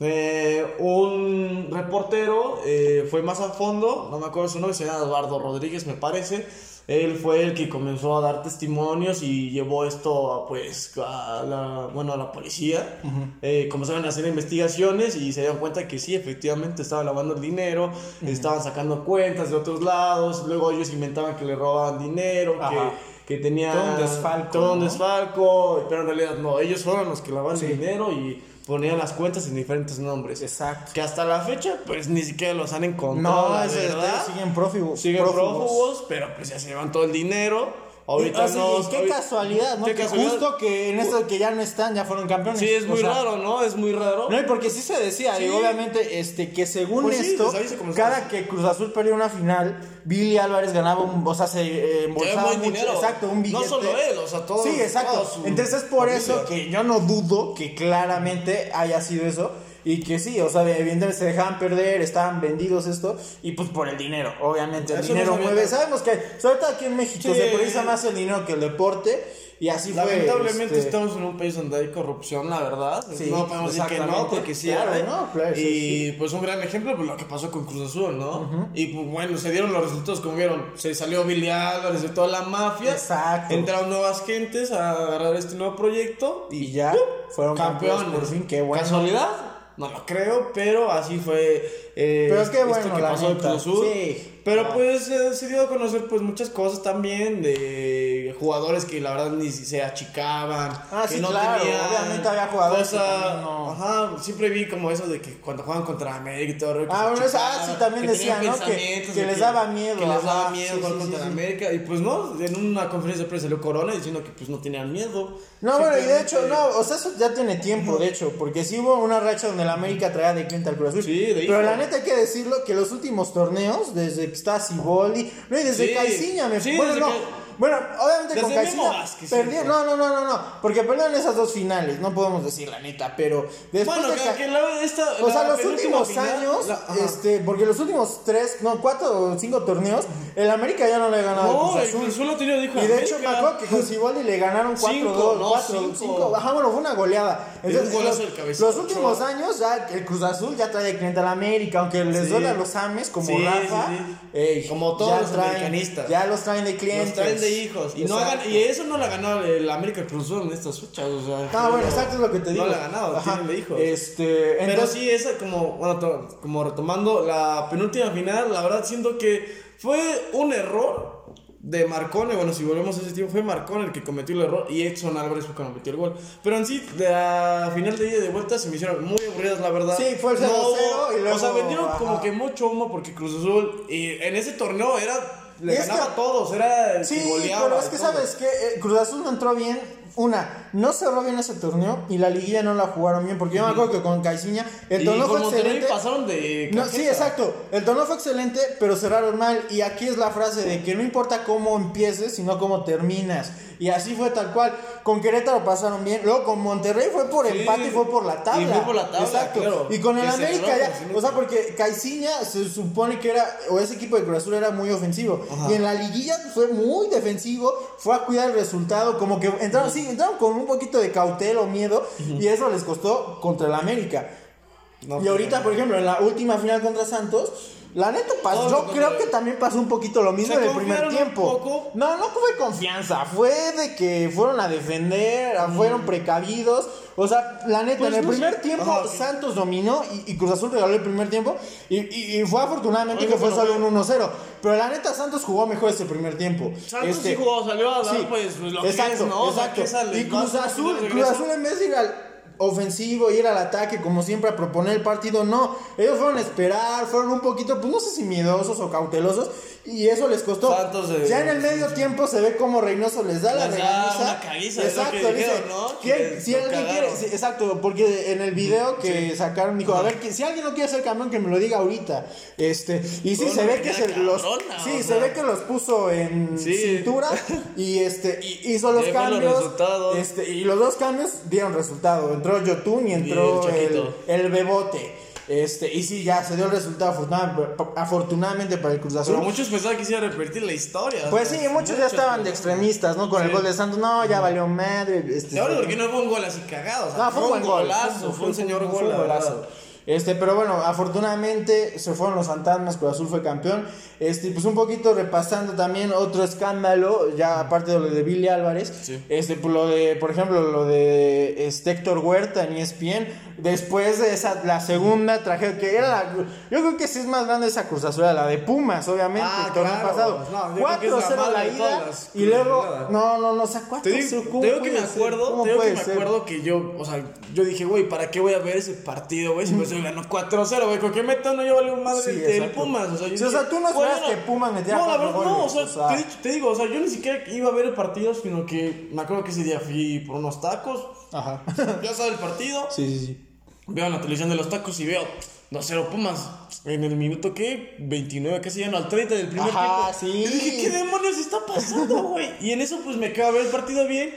Eh, un reportero eh, fue más a fondo, no me acuerdo su nombre, se llama Eduardo Rodríguez, me parece. Él fue el que comenzó a dar testimonios y llevó esto a, pues, a la, bueno, a la policía. Eh, comenzaron a hacer investigaciones y se dieron cuenta que sí, efectivamente estaba lavando el dinero, estaban sacando cuentas de otros lados, luego ellos inventaban que le robaban dinero, Ajá. que, que tenía Todo un desfalco, todo un ¿no? desfalco, pero en realidad no, ellos fueron los que lavaban dinero y ponían las cuentas en diferentes nombres. Exacto. Que hasta la fecha, pues ni siquiera los han encontrado. No, ese- verdad. siguen prófugos. Siguen prófugos, pero pues ya se llevan todo el dinero. Ahorita Y, o sea, no. qué ahorita- casualidad, ¿no? qué que casualidad. justo que en esto que ya no están, ya fueron campeones. Sí, es O muy sea, raro, ¿no? Es muy raro. No, y porque sí se decía, Sí. y obviamente, este, que según Pues sí, esto, comenzó. cada que Cruz Azul perdía una final, Billy Álvarez ganaba un, o sea, se eh, embolsaba mucho, dinero. exacto, un No billete. solo él, o sea, todos- Sí, exacto. Entonces es por familia. eso que yo no dudo que claramente haya sido eso. Y que sí, o sea, evidentemente se dejaban perder, estaban vendidos esto, y pues por el dinero, obviamente, el Eso dinero mueve. Sabemos que, sobre todo aquí en México, Sí. se prioriza más el dinero que el deporte, y así fue. Lamentablemente este, estamos en un país donde hay corrupción, la verdad. Sí, no podemos decir que no, porque sí Claro, hay. ¿no? Claro, y sí. pues un gran ejemplo, pues lo que pasó con Cruz Azul, ¿no? Y pues bueno, se dieron los resultados como vieron. Se salió Billy Álvarez de toda la mafia. Exacto. Entraron nuevas gentes a agarrar este nuevo proyecto. Y, Y ya fueron campeones por fin, qué bueno. ¿Casualidad? No lo creo, pero así fue. eh, Pero es que esto bueno, que la pasó neta, Cruz Azul. sí. Pero Ah. pues eh, se dio a conocer pues muchas cosas también de jugadores que la verdad ni se achicaban. Ah, que sí, no claro, tenían obviamente había jugadores cosa- no- Ajá, siempre vi como eso de que cuando juegan contra América y todo. Ah, bueno, ah, sí, también decían, ¿no? Que- que les daba miedo, Que les daba miedo sí, jugar sí, contra. América. Y pues no, en una conferencia de prensa salió Corona diciendo que pues no tenían miedo. No, bueno, y de hecho, no, o sea, eso ya tiene tiempo, de hecho, porque sí hubo una racha donde la América traía de cliente al Cruz Azul. Sí, de Pero hijo. la neta hay que decirlo que los últimos torneos, desde que está Siboldi, no, y desde Sí, Caiciña, me sí, bueno, desde no. que- Bueno, obviamente con Desde Vázquez, perdieron, no, no, no, no, no, porque perdieron esas dos finales, no podemos decir la neta, pero después Bueno, de que, Ca- que la, esta, O sea, los últimos final- años, la- este, porque los últimos tres, no, cuatro o cinco torneos, el América ya no le ha ganado No, el. Cruz Azul dijo Y de hecho me acuerdo que con Siboldi le ganaron 4 Cinco, 2, no, 4 cinco. 5. Ajá, bueno, fue una goleada. Un Entonces, golazo los, del cabecita los últimos Ochoa. años ya el Cruz Azul ya trae cliente al América, aunque les duele a los Ames como Sí, Rafa, sí, sí. ey, Como todos los traen- americanistas. Ya los traen de clientes. Los traen de hijos. Y, no ha Exacto. gan- y eso no la ganó el América Cruz Azul en estas fechas. O sea, Ah, bueno, no- exacto es lo que te digo. No la ha ganado, Ajá. tienen de hijos. Este, Pero sí, esa como, bueno, como retomando la penúltima final, la verdad siento que fue un error de Marcone. Bueno, si volvemos a ese tiempo, fue Marcone el que cometió el error y Edson Álvarez fue quien metió el gol. Pero en sí, de la final de y de vuelta se me hicieron muy aburridas, la verdad. Sí, fue el 0-0 hubo- y luego- O sea, vendieron como ajá. que mucho humo porque Cruz Azul, y en ese torneo era. Le ganaba que- a todos, era el Sí, que goleaba. pero es que todo. sabes que eh, Cruz Azul no entró bien. Una, no cerró bien ese torneo y la liguilla no la jugaron bien. Porque yo me acuerdo que con Caiciña el torneo fue excelente. pasaron de. No, sí, exacto. El torneo fue excelente, pero cerraron mal. Y aquí es la frase de que no importa cómo empieces, sino cómo terminas. Y así fue tal cual. Con Querétaro pasaron bien. Luego con Monterrey fue por Sí. empate y fue por la tabla. Y fue por la tabla, Exacto. claro. Y con el América ya. O sea, porque Caiciña se supone que era. O ese equipo de Cruz Azul era muy ofensivo. Ajá. Y en la liguilla fue muy defensivo. Fue a cuidar el resultado. Como que entraron, sí, entraron con un poquito de cautela o miedo. Y eso les costó contra el América. y ahorita, por ejemplo, en la última final contra Santos, la neta pasó, No, yo no, creo no, que también pasó un poquito lo mismo ¿Se en el primer confiaron un tiempo. poco? No, no fue confianza, fue de que fueron a defender, fueron precavidos. O sea, la neta, Mm. Pues en el primer sé. tiempo Ajá. Santos dominó y, y Cruz Azul regaló el primer tiempo. Y, y- y fue afortunadamente Oye, que fue solo un 1-0. Pero la neta, Santos jugó mejor ese primer tiempo. Santos Este, sí jugó, salió a dar Sí, pues, pues, lo exacto, que es, exacto. que sale, y Cruz Azul. Cruz Azul en vez de ir al ofensivo, ir al ataque, como siempre, a proponer el partido, no. Ellos fueron a esperar, fueron un poquito, pues no sé si miedosos o cautelosos, y eso les costó. De- ya en el medio tiempo se ve como Reynoso les da la Les regañiza. caguiza, es lo Exacto, que dice, dijeron, ¿no? ¿quién- Que si alguien quiere, sí, exacto, porque en el video que sacaron dijo, a ver, que- si alguien no quiere ser campeón, que me lo diga ahorita. Este, y sí, se ve que se los, sí, se ve que los puso en Sí. cintura y este, y hizo los los cambios. resultados. Este, y los dos cambios dieron resultado. Entró Yotun y entró el el, Chaquito. el, Bebote. Este, y sí, ya se dio el resultado afortunadamente, para el Cruz Azul. Pero muchos pensaban que se iba a repetir la historia. pues sí, muchos ya estaban de extremistas, ¿no? Con el gol de Santos, no, ya valió madre. Este, ahora porque no fue un gol así cagado. O sea, no, fue un buen gol. golazo, fue un señor fue un golazo. Este, pero bueno, afortunadamente se fueron los fantasmas, Cruz Azul fue campeón. Este, pues un poquito repasando también otro escándalo, ya aparte de lo de Billy Álvarez. Sí. Este, pues lo de, por ejemplo, lo de este Héctor Huerta en ESPN. Después de esa, la segunda tragedia, que era la. Yo creo que sí es más grande esa Cruz Azul, la de Pumas, obviamente, Ah, el torneo claro. pasado. No, yo creo que es la 4-0 la, madre de todas ida. las Y luego, no, no, no, o sea, 4 Te digo, te digo que me acuerdo, te digo que me acuerdo que yo, o sea, yo dije, güey, ¿para qué voy a ver ese partido, güey? Si me ganando 4-0, güey, ¿con qué meta no yo vale un madre Sí, del. Pumas? O sea, yo Sí, o dije, sea, tú no esperabas que Pumas metiera No, la verdad, no, o goles, sea, o sea. Te, te digo, o sea, yo ni siquiera iba a ver el partido, sino que me acuerdo que ese día fui por unos tacos, Ajá. ya sabes el partido, Sí, sí, sí. veo en la televisión de los tacos y veo 2-0 Pumas. En el minuto, ¿qué? 29, casi ya no, al 30 del primer Ajá, tiempo. sí. Y dije, ¿qué demonios está pasando, güey? Y en eso, pues, me quedo a ver el partido bien.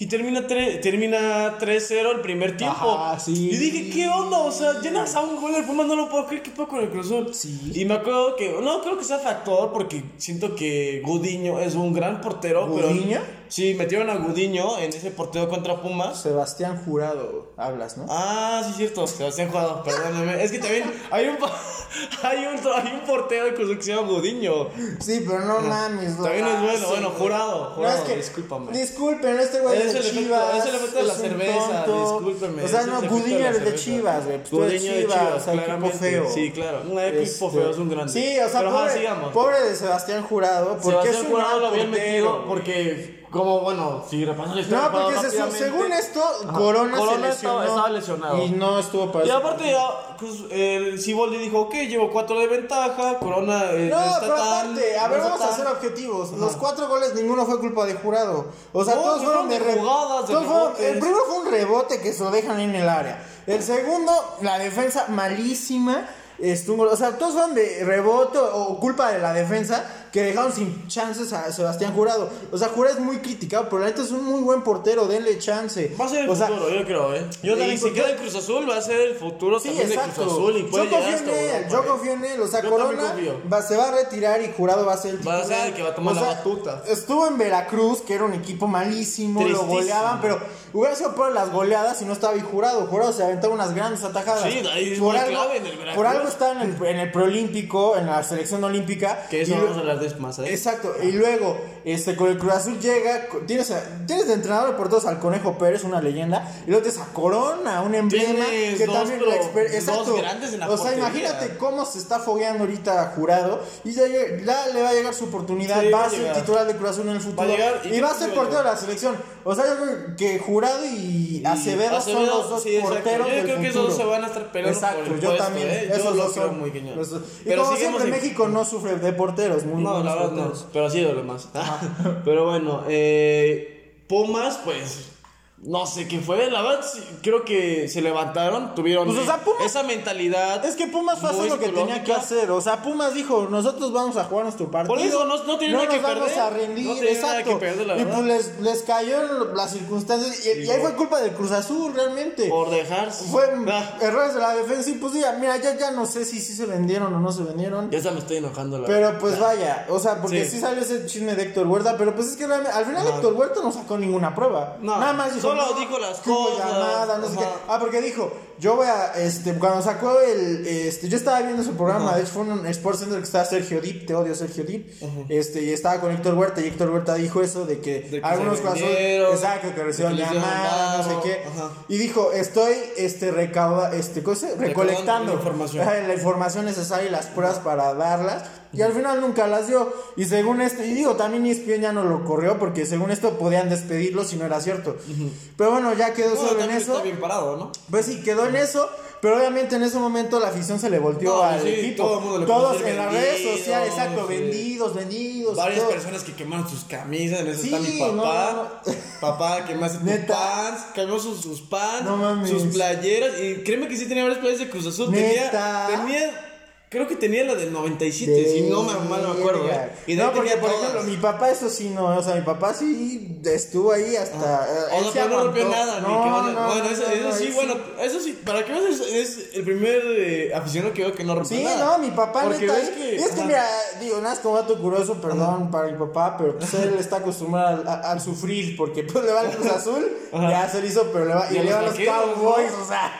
Y termina, termina 3-0 el primer tiempo. Ajá, sí. Y dije, ¿qué onda? O sea, llenas a un gol del Pumas, no lo puedo creer. ¿Qué puedo con el Cruz Azul? Sí. Y me acuerdo que, no creo que sea factor, porque siento que Gudiño es un gran portero. ¿Gudiño? Pero, sí, metieron a Gudiño en ese portero contra Pumas. Sebastián Jurado, hablas, ¿no? Ah, sí, cierto, Sebastián Jugado, perdóname. Es que también hay un, hay un, hay un portero de Cruz que se llama Gudiño. Sí, pero no mames. no También es bueno, bueno, güey. jurado, No, jurado, es que, discúlpame. Disculpen, este güey Es de Chivas. es el efecto de la cerveza, tonto. discúlpeme, O sea, no, de Gudiño es de. Chivas, güey. Pues Gudiño de Chivas, o claramente. feo. Sí, claro, un equipo Este, feo, es un grande. Sí, o sea, pobre, sigamos. pobre de Sebastián Jurado, porque Sebastián Jurado gran lo habían metido güey. porque, como, bueno, si repasamos la historia No, porque se- según esto, Corona, Corona se estaba- lesionó. estaba lesionado. Y no estuvo para Y aparte ya, pues, el Siboldi dijo, ok, llevo cuatro de ventaja, Corona eh, No, no está pero tan... aparte, a ver, vamos a ser objetivos. Los cuatro goles, ninguno fue culpa de jurado. O sea, No, todos fueron de, jugadas, de fueron-. El primero fue un rebote que se lo dejan en el área. El segundo, la defensa malísima. Estuvo, o sea, todos fueron de rebote o culpa de la defensa que dejaron sin chances a Sebastián Jurado. O sea, Jurado es muy criticado, pero la neta es un muy buen portero, denle chance. Va a ser el o sea, futuro, yo creo, ¿eh? Yo y también, si queda en Cruz Azul, va a ser el futuro Sí, también de exacto. Cruz Azul y puede yo confío en él, yo confío en él. O sea, Yo Corona va- se va a retirar y Jurado va a ser el Va a titular. ser el que va a tomar O la sea, batuta. Estuvo en Veracruz, que era un equipo malísimo, Tristísimo. lo goleaban, pero hubiera sido por las goleadas si no estaba ahí Jurado. Jurado se aventaba unas grandes atajadas. Sí, ahí es por muy algo, clave en el Veracruz. Por algo está en el, en el preolímpico, en la selección olímpica. Que eso y vamos a hablar de más, ¿eh? Exacto, y luego, este, con el Cruz Azul llega, tienes, a- tienes de entrenador por todos al Conejo Pérez, una leyenda, y luego tienes a Corona, un emblema, Tienes que dos, también la dos exacto. grandes en la O sea, portería. imagínate cómo se está fogueando ahorita Jurado, y ya, ya le va a llegar su oportunidad, Sí, va va a ser titular de Cruz Azul en el futuro, llegar y y, va a ser va portero de la selección. O sea, yo creo que Jurado y, Acevedo, son Acevedo, los dos sí, porteros Yo del creo que futuro. esos dos se van a estar peleando Exacto, por el yo puesto, también. ¿eh? Esos creo son muy cañón. los Pero como siempre, en- México no sufre de porteros, muy No, la verdad no. Pero así de lo demás. pero bueno, eh, Pumas, pues. No sé qué fue, la verdad sí, creo que se levantaron, tuvieron Pues, o sea, Pumas- esa mentalidad. Es que Pumas fue a hacer lo que tenía que hacer. O sea, Pumas dijo, nosotros vamos a jugar nuestro partido. Por eso, no- no tiene nada nos que vamos perder. a rendir, No nada exacto. perder, y verdad. pues les, les cayó en las circunstancias. Y, y ahí fue culpa del Cruz Azul, realmente. Por dejar. Fue Ah, errores de la defensa. Y pues ya, mira, ya, ya no sé si sí se vendieron o no se vendieron. ya hasta me estoy enojando la Pero pues vaya, o sea, porque sí. Sí. salió ese chisme de Héctor Huerta, pero pues es que al final Héctor Huerta no sacó ninguna prueba. No, Nada más dijo, Solo dijo las cosas, llamada, no sé qué. ajá. Ah, porque dijo, yo voy a, este, cuando sacó el, este, yo estaba viendo su programa, de hecho fue un Sports Center que estaba Sergio Dip, te odio Sergio Dip, este, y estaba con Héctor Huerta, y Héctor Huerta dijo eso de que, De que algunos casos, exacto, que recibieron llamadas, no sé qué, ajá. y dijo, estoy, este, recauda, este, ¿cómo se dice? recolectando la información. ajá, la información necesaria y las pruebas para darlas, y al final nunca las dio, y según esto, y digo, también ESPN ya no lo corrió, porque según esto podían despedirlo si no era cierto, pero bueno, ya quedó Bueno, solo en eso, está bien parado, ¿no? pues sí, quedó en eso, pero obviamente en ese momento la afición se le volteó No, al sí, equipo. todo el mundo le Todos en las redes sociales, exacto, sí. vendidos, vendidos. Varias todo. personas que quemaron sus camisas, en eso Sí, está mi no, papá. no, Papá, quemaste tus pants, quemó sus, sus pants, No sus playeras. Y créeme que sí tenía varias playeras de Cruz Azul. Neta. Tenía, tenía, creo que tenía la del 97, si no me mal me acuerdo. ¿eh? Y de no, porque por todas. ejemplo, mi papá, eso sí, no, o sea, mi papá sí estuvo ahí hasta. eh, O él sea, se pero no rompió nada, No, que no, vaya- no, Bueno, eso, eso sí, bueno, eso sí, para veas, es, el primer eh, aficionado que veo que no rompió Sí, nada. no, mi papá Porque neta. es- que- es que ajá. mira, digo, nada es como dato curioso, perdón para mi papá, pero pues él está acostumbrado al, sufrir, porque pues le va al Cruz Azul, ya se le hizo, pero le va, y, le va a los Cowboys, o sea.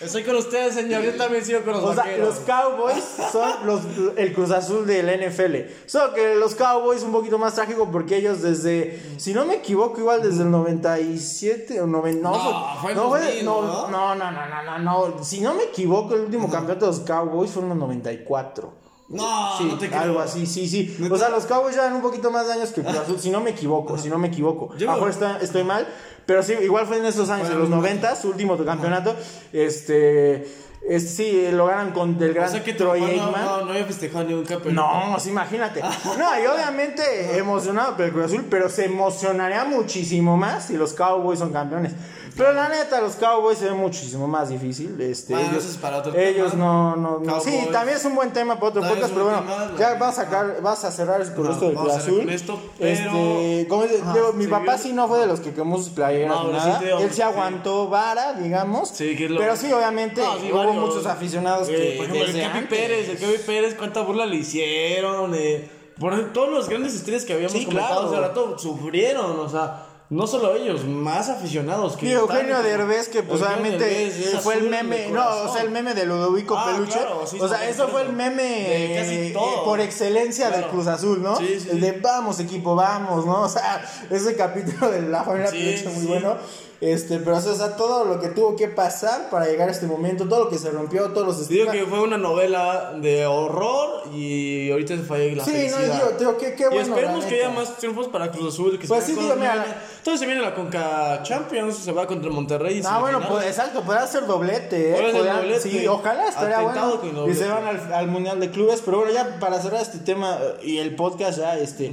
Estoy con ustedes, señor. Yo también sigo con los O sea, vaqueros. los Cowboys son los, el Cruz Azul del NFL. Solo que los Cowboys un poquito más trágico porque ellos desde, si no me equivoco, igual desde el 97 o 90, no, No, fue el no, 2000, no, ¿no? no, no, no, no, no, no. Si no me equivoco, el último campeonato de los Cowboys fue en el 94. No, Sí, no te creo. algo así, sí, sí. O sea, los Cowboys llevan un poquito más de años que el Cruz Azul, si no me equivoco, si no me equivoco. Yo- A lo mejor está- estoy mal, pero sí, igual fue en esos años, Fue en los en los 90, su último campeonato. Este, es- sí, lo ganan con del gran O sea que Troy papá no, Aikman. no, no había festejado ni un campeonato. No, sí, imagínate. No, y obviamente emocionado por el Cruz Azul, pero se emocionaría muchísimo más si los Cowboys son campeones. Pero la neta, los Cowboys se ven muchísimo más difícil. Este, Bueno, ellos, eso es para otro ellos tema. no, no, no. Sí, también es un buen tema para otro podcast, es pero bueno, tema, ya vas a sacar, vas a cerrar Ajá, esto del Cruz Azul. esto, pero- Este, como dices, Ajá, digo, mi sí, papá yo- sí no fue de los que quemó sus playeras No, sí nada. digo, Él se sí. aguantó vara, digamos. Sí, que es lo- Pero sí, obviamente, No, sí, hubo muchos aficionados Eh, que. por ejemplo, el Capi Pérez, el Capi Pérez, cuánta burla le hicieron. eh, por ejemplo, todos los grandes estrellas que habíamos Sí, comentado claro. hace rato sufrieron, o sea, no solo ellos, más aficionados que Y Eugenio Derbez, que pues Eugenio obviamente Derbez, eh, fue el meme, de no, o sea, el meme de Ludovico Ah, Peluche. claro, sí, o sea, sí, eso fue el meme De casi eh, todo. por excelencia del Claro. Cruz Azul, ¿no? Sí, sí, el de vamos, equipo, vamos, ¿no? O sea, ese capítulo de la familia Peluche muy sí. bueno. Este, pero o sea, todo lo que tuvo que pasar para llegar a este momento, todo lo que se rompió, todos los Digo que fue una novela de horror y ahorita se fue la Sí, no, felicidad. digo, digo, qué, qué y bueno. esperemos la que haya más triunfos para Cruz Azul. Que Pues se sí, digo, mira. Entonces se viene la Conca Champions, se va contra Monterrey. y Ah, bueno, pues exacto, podrá ser doblete, ¿eh? Podrá- doblete. Sí, ojalá estaría bueno. Y se van al, al Mundial de Clubes. Pero bueno, ya para cerrar este tema eh, y el podcast, ya, este.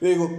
digo,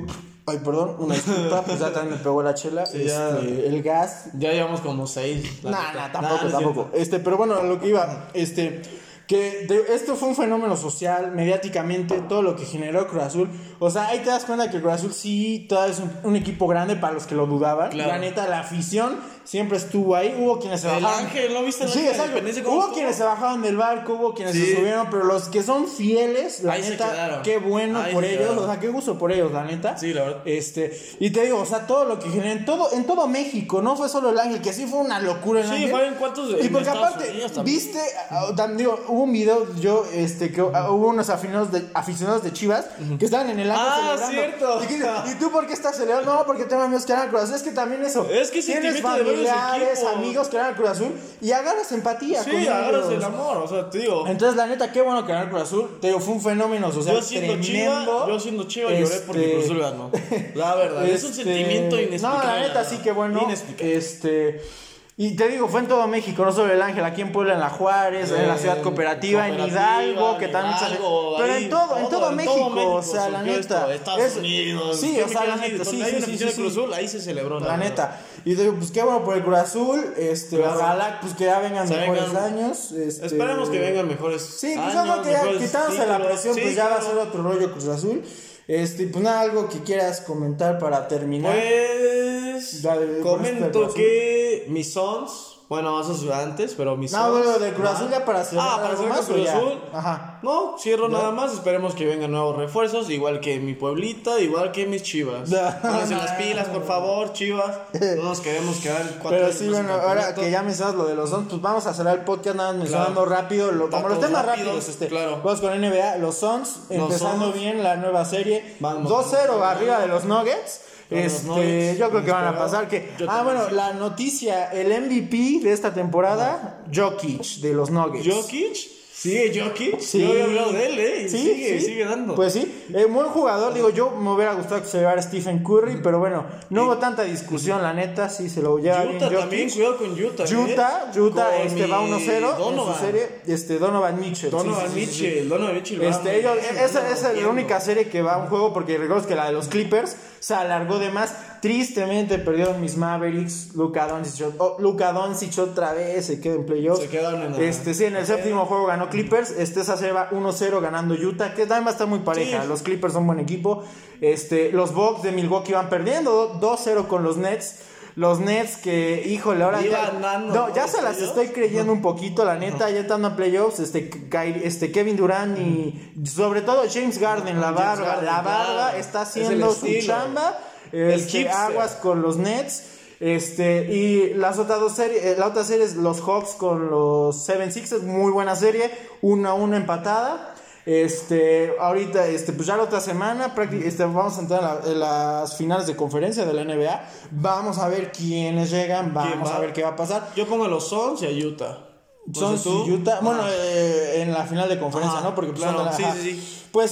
ay, perdón, una disculpa, pues ya también me pegó la chela. Sí, ya. este, el gas. Ya llevamos como seis. la Nah, tampoco, no es tampoco. Este, pero bueno, a lo que iba, este. Que de- esto fue un fenómeno social, mediáticamente, todo lo que generó Cruz Azul. O sea, ahí te das cuenta que Cruz Azul sí todavía es un, un equipo grande para los que lo dudaban. Claro. La neta, la afición siempre estuvo ahí. Hubo quienes se El bajaron. Ángel, ¿no viste el Sí, Ángel de exacto. Independencia cómo Hubo estuvo? quienes se bajaron del barco, hubo quienes Sí. se subieron, pero los que son fieles, la Ahí neta, qué bueno Ahí por ellos, o sea, qué gusto por ellos, la neta. Sí, la verdad. Este, y te digo, o sea, todo lo que generó en todo, en todo México, no fue solo el Ángel, que sí fue una locura el Sí, Ángel. fueron cuantos Y porque Estados aparte, Unidos también. viste, ah, tam- digo, hubo un video, yo, este, que ah, hubo unos aficionados de, aficionados de Chivas que estaban en el acto Ah, celebrando. cierto. ¿Y, qué dice, ¿Y tú por qué estás celebrando? No, porque tengo amigos que eran Cruz. Es que también eso. Es que sentimiento de familiares, amigos que eran al Cruz Azul y agarras empatía con Sí, agarras ellos. el amor, o sea, te digo. Entonces, la neta, qué bueno que ganó el Cruz Azul. Te digo, fue un fenómeno social Yo siendo tremendo. chiva, yo siendo chiva lloré porque Este, Cruz Azul ganó. La verdad, es un este, sentimiento inexplicable. No, la neta, sí que bueno. Inexplicable. Este. Y te digo, fue en todo México, no solo el Ángel, aquí en Puebla, en la Juárez, en la ciudad En cooperativa, en Hidalgo, que también se- Pero en todo, en todo, en México, todo México o sea, la neta. Estados es- Unidos. Sí, ¿qué o sea, la neta, sí, hay sí, una sí, sí, Cruz sí. Azul, ahí se celebró. La verdad. neta. Y te digo, pues qué bueno por el Cruz Azul. Este, Claro. ojalá pues que ya vengan Se mejores vengan- años. Este, Esperemos que vengan mejores. Sí, pues años, que ya quitándose la presión, pues ya va a ser otro rollo Cruz Azul. Este, pues nada, algo que quieras comentar para terminar. Pues Dale, este comento que mis Sons Bueno, eso es antes, pero mis No, bueno, de Cruz. Azul ya para cerrar Ah, para cerrar más, con ¿o Cruz? Azul. Ajá. No, cierro nada más. Esperemos que vengan nuevos refuerzos, igual que mi Pueblita, igual que mis Chivas. Ya. Pónganse las pilas, por favor, Chivas. Todos queremos quedar cuatro Pero sí, bueno, ahora que ya mencionas lo de los Suns, pues vamos a cerrar el podcast nada más mencionando rápido, lo- como los temas rápidos, rápidos, este, claro. vamos con NBA, los Suns, empezando bien la nueva serie, Vamos. 2-0 arriba de los Nuggets, este, yo creo que van a pasar que, ah, bueno, la noticia, el MVP de esta temporada, Jokic, de los Nuggets. ¿Jokic? ¿Sigue Jokic? Sí. Yo había hablado de él, ¿eh? Y Sí, sigue, sí. sigue dando. Pues sí, eh, buen jugador. Digo, yo me hubiera gustado que se llevara Stephen Curry, pero bueno, no hubo tanta discusión, la neta. Sí, se lo lleva bien Utah Jokic. también, cuidado con Utah. ¿eh? Utah, Utah Con este, va 1-0 en Donovan. su serie. Este, Donovan Mitchell. Donovan. Mitchell, Donovan Mitchell. Este, ellos- bien, esa, esa es la única serie que va a un juego porque recuerdo que la de los Clippers se alargó de más. Tristemente perdieron mis Mavericks. Luka Doncic, oh, Luka Doncic otra vez se queda en playoffs. Se quedaron en la- Este, sí, en el séptimo juego ganó Clippers. Este, esa serie va 1-0 ganando Utah, que también va a estar muy pareja. Sí. Los Clippers son buen equipo. Este, los Bucks de Milwaukee van perdiendo 2-0 con los Nets. Los Nets que, híjole, ahora ya, no, ya se las estoy creyendo un poquito, la neta, ya estando en playoffs, este, este Kevin Durant y sobre todo James Garden, la barba, Garden, la barba está Es haciendo su estilo. chamba, El este, aguas con los Nets. Este, y las otras dos series, eh, la otra serie es los Hawks con los Seven Sixers, muy buena serie, 1 a 1 empatada. Este, ahorita, este, pues ya la otra semana, este, vamos a entrar en, la- en las finales de conferencia de la NBA. Vamos a ver quiénes llegan, vamos va? a ver qué va a pasar. Yo pongo a los Suns y a Utah. Sé tú. Utah, bueno, eh, en la final de conferencia, Ajá, ¿no? Porque pues, claro, la- sí, ajá. sí, sí. Pues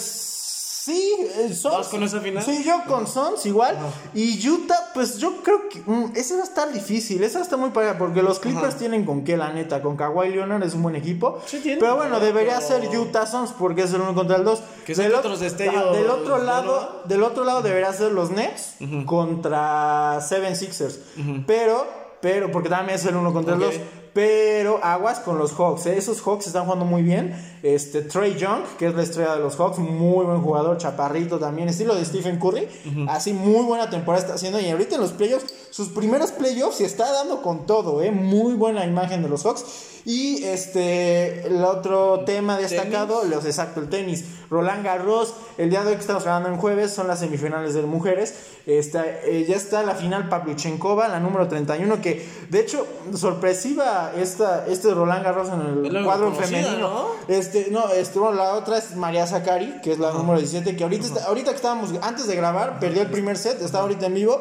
sí, eh, Suns. ¿Vas con esa final? Sí, yo con Suns igual. Y Utah, pues yo creo que mm, esa va a estar difícil, esa estar muy pareja porque los Clippers tienen con qué, la neta, con Kawhi Leonard es un buen equipo. Sí, tienen, pero bueno, pero- debería ser Utah Suns porque es el uno contra el dos. Que Del otros ot- destellos, Del otro lado, del otro lado debería ser los Nets contra Seven Sixers. Pero, pero, porque también es el uno contra el dos. Pero aguas con los Hawks, ¿eh? esos Hawks están jugando muy bien. Este Trey Young, que es la estrella de los Hawks, muy buen jugador, chaparrito también, estilo de Stephen Curry. Así muy buena temporada está haciendo. Y ahorita en los playoffs, sus primeros playoffs se está dando con todo, ¿eh? muy buena imagen de los Hawks. Y este, el otro tema destacado, los exacto, el tenis. Roland Garros, el día de hoy que estamos grabando en jueves, son las semifinales de mujeres. Está, eh, ya está la final Pavlyuchenkova, la número 31, que de hecho, sorpresiva esta, este Roland Garros en el cuadro femenino. ¿no? Este, no, este, bueno, la otra es María Zakari, que es la número 17, que ahorita, está- ahorita que estábamos, antes de grabar, perdió el primer set, está ahorita en vivo.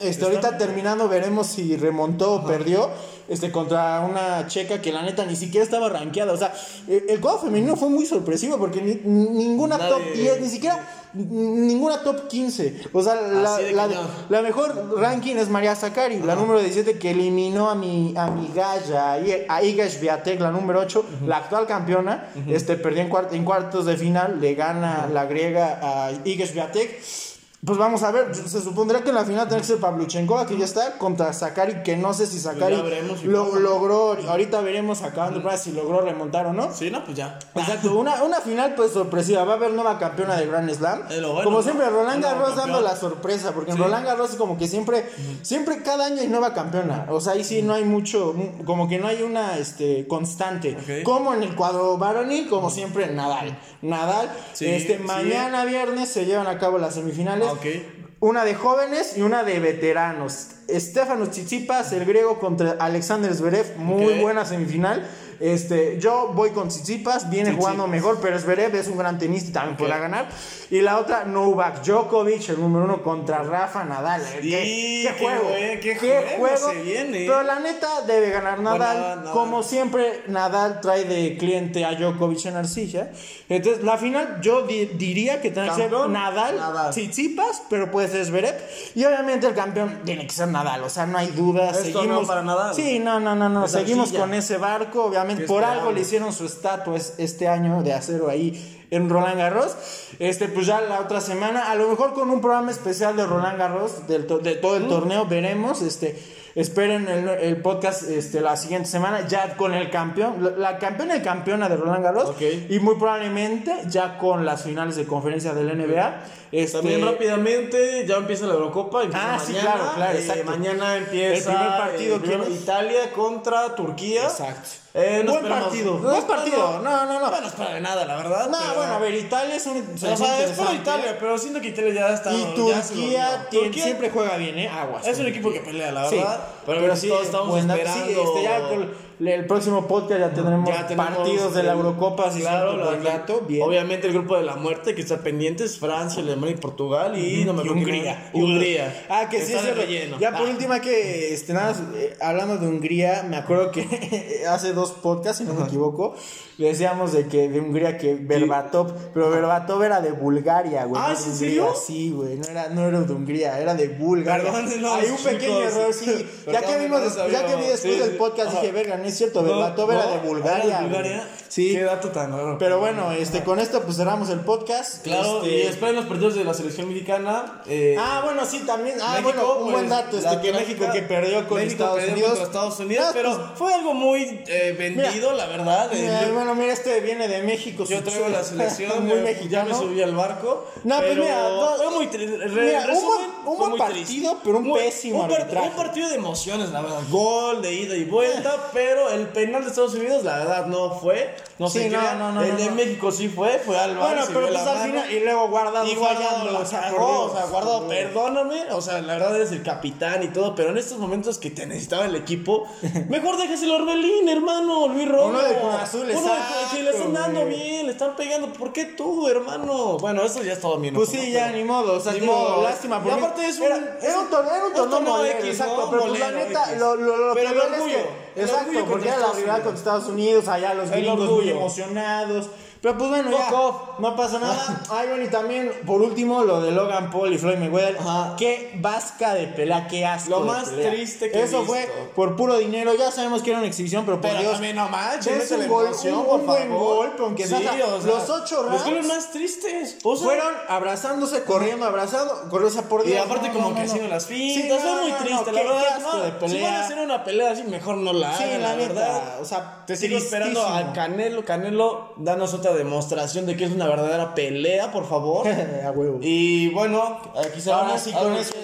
Este, ahorita terminando veremos si remontó o perdió este, contra una checa que la neta ni siquiera estaba rankeada. O sea, el, el cuadro femenino fue muy sorpresivo porque ni- ninguna Nadie- top 10, ni siquiera ninguna top 15. O sea, la, la- cañón. la mejor ranking es María Zakari, la número 17 que eliminó a mi, a mi Gaya, a Iga Swiatek, la número 8, la actual campeona. este, perdió en, cuart- en cuartos de final, le gana la griega a Iga Swiatek. Pues vamos a ver, se supondrá que en la final tendrá que ser Pavluchenkova, que ya está, contra Sakari, que no sé si Sakari veremos si lo, pasa. logró, ahorita veremos acabando de si logró remontar o no. Sí, no, pues ya. Exacto, una, una final pues sorpresiva, va a haber nueva campeona de Grand Slam. Bueno, como siempre, Roland Garros dando la sorpresa, porque en Roland Garros es como que siempre, siempre cada año hay nueva campeona. O sea, ahí sí no hay mucho, como que no hay una este, constante. Como en el cuadro varonil, como siempre, Nadal. Nadal, Sí, este, sí. mañana viernes se llevan a cabo las semifinales. Una de jóvenes y una de veteranos. Stefanos Tsitsipas, el griego contra Alexander Zverev, muy buena semifinal. Este, yo voy con Tsitsipas, viene Tsitsipas. jugando mejor, pero Zverev es un gran tenista y también Ok. podrá ganar. Y la otra, Novak Djokovic, el número uno contra Rafa Nadal. ¿Qué, Sí, qué qué juego? qué juego se viene. Pero la neta debe ganar Nadal. Como siempre, Nadal trae de cliente a Djokovic en arcilla. Entonces, la final yo di- diría que tendrá que ser Nadal, Nadal. Tsitsipas, pero puede ser Zverev. Y obviamente el campeón tiene que ser Nadal, o sea, no hay duda. Es seguimos para Nadal. Sí, no, no, no, no. Es Seguimos arcilla. con ese barco, obviamente. Por algo le hicieron su estatua es- este año de acero ahí en Roland Garros. Este, pues ya la otra semana, a lo mejor con un programa especial de Roland Garros, del to- de todo el torneo, veremos. Este, esperen el, el podcast este, la siguiente semana ya con el campeón, la, la campeona y campeona de Roland Garros Ok. y muy probablemente ya con las finales de conferencia del NBA. Este, También rápidamente ya empieza la Eurocopa. empieza Ah, sí, mañana, claro, claro, eh, mañana empieza El primer partido, eh, primero ¿quién es? Italia contra Turquía. Exacto. Eh, no Buen partido, no buen partido. No, no, no. Bueno, espera de nada, la verdad. No, pero- bueno, a ver, Italia es un. O sea, es para interesante. Italia, pero siento que Italia ya está. Y Turquía, tiene- Turquía siempre juega bien, ¿eh? Aguas. es un equipo que pelea, la Sí, verdad. pero, pero, sí, todos estamos esperando. Sí, este, ya con el próximo podcast ya tendremos, Ya tenemos partidos de la Eurocopa, si claro, la- bien. Obviamente el grupo de la muerte que está pendiente es Francia, Alemania y Portugal y no me y Hungría. Ah, que sí es relleno. Ya por Ah. última que, este, nada, eh, hablando de Hungría, me acuerdo que hace dos podcasts, si no me equivoco, le decíamos de que de Hungría que Berbatov, pero Berbatov era de Bulgaria, güey. Ah, no ¿es de en Hungría. serio? Sí, güey, no era, no era de Hungría, era de Bulgaria. Perdónenos, Hay un pequeño chicos. error, sí. ya que Perdón, vimos, no ya que vi después Sí, del sí. podcast, dije, verga, no es cierto, No, Berbatov era no, de Bulgaria. ¿era de. Bulgaria? Sí. Qué dato tan raro. Pero bueno, este, con esto pues cerramos el podcast. Claro, Este, y esperen los partidos de la selección mexicana. eh, Ah, bueno, sí, también. Ah, México, bueno, un pues, buen dato. Este, que México que perdió con México Estados perdió Unidos. contra Estados Unidos, No, pero pues, fue algo muy eh, vendido, la verdad. eh, mira, yo- bueno, mira, este viene de México. Yo traigo la selección, muy mexicano. ya me subí al barco. No, pues pero mira, no, fue muy mira, un resumen, buen- un buen partido, triste. pero un Muy- pésimo un, part- arbitraje. un partido de emociones, la verdad. Gol de ida y vuelta, pero el penal de Estados Unidos, la verdad, no fue. No Sí, sé no, qué. no, no, El de. México sí fue, fue al bar Bueno, pero pues al final. Y luego guardado. Y guardado la Dios, o sea, guardado, perdóname, o sea, la verdad eres el capitán y todo, pero en estos momentos que te necesitaba el equipo, mejor déjeselo a Orbelín, hermano, Luis Romo. Uno de Cruz Azul, Uno de- que le están dando bien, le están pegando, ¿por qué tú, hermano? Bueno, eso ya es todo bien. Pues sí, ya, ni modo, o sea, Ni modo. lástima. Y aparte es un- era, es un torneo, X, exacto, pero pues la neta, lo, lo Pero que el es orgullo, que, el exacto, porque era la rival contra Estados Unidos, allá los El gringos muy emocionados, pero pues bueno, ya, no pasa nada. Ay, bueno, y también, por último, lo de Logan Paul y Floyd Mayweather, Ajá. qué vasca de pelea, qué asco Lo de más pelea. triste que he Eso visto. fue por puro dinero, ya sabemos que era una exhibición, pero por Pero Dios, también no manches, un gol, emoción, un- por un buen favor. gol, pero aunque sea- Sí, o sea, los ocho Los rounds- goles más tristes. O sea, fueron abrazándose, corriendo, abrazando, corrió esa por Y Dios. aparte no, como no, que haciendo las Sí, fintas, no, fue muy no, no, triste, qué- la qué verdad. asco no, de Si van pelea. a hacer una pelea así, mejor no la Sí, hagan, la la, neta, verdad. o sea, Te sigo esperando a. Canelo. Canelo, danos otra demostración de que es una verdadera pelea, por favor. a huevo. y bueno, aquí se Ahora sí, con eso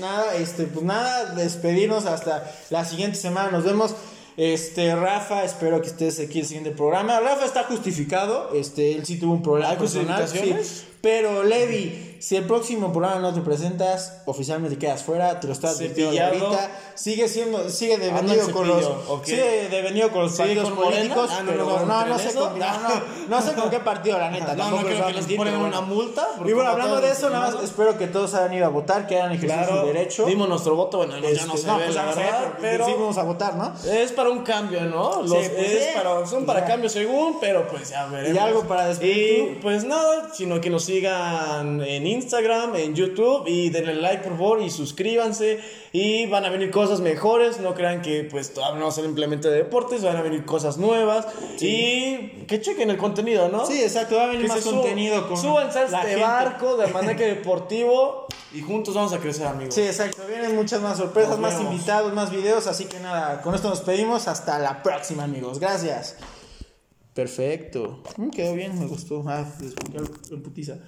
nada, este, pues nada, despedirnos hasta la siguiente semana, nos vemos. Este, Rafa, espero que estés aquí el siguiente programa. Rafa está justificado, este, él sí tuvo un problema ¿Hay personal, justificaciones? sí. Pero Levi, si el próximo programa no te presentas, oficialmente quedas fuera, te lo estás Cepillado. ahorita. Sigue siendo, sigue devenido con los, cepillo, ok. sigue devenido con los ¿Sigue partidos con políticos, Ah, no, pero no, no, no, no, ¿entre sé con, no, no, no sé con qué partido, la neta. No, no creo que les ponen una multa. Y bueno, hablando de eso, nada más espero que todos hayan ido a votar, que hayan ejercido Claro, su derecho. dimos nuestro voto, bueno, ya no Este, se ve, pues la no verdad, pero sí vamos a votar, ¿no? es para un cambio, ¿no? Los, pues es sí. para, son para cambios según, pero pues ya veremos. ¿Y algo para despedir pues nada, sino que nos sigan en Instagram, en YouTube y denle like por favor y suscríbanse y van a venir cosas mejores, no crean que pues todavía no va a ser simplemente de deportes, van a venir cosas nuevas y que chequen el contenido, ¿no? Sí, exacto, va a venir Que más contenido con Súbanse a este gente. barco de Almanaque Deportivo y juntos vamos a crecer, amigos. Sí, exacto, vienen muchas más sorpresas, más invitados, más videos, así que nada, con esto nos pedimos, hasta la próxima, amigos. Gracias. Perfecto. Mm, quedó bien, me gustó. Ah, en putiza.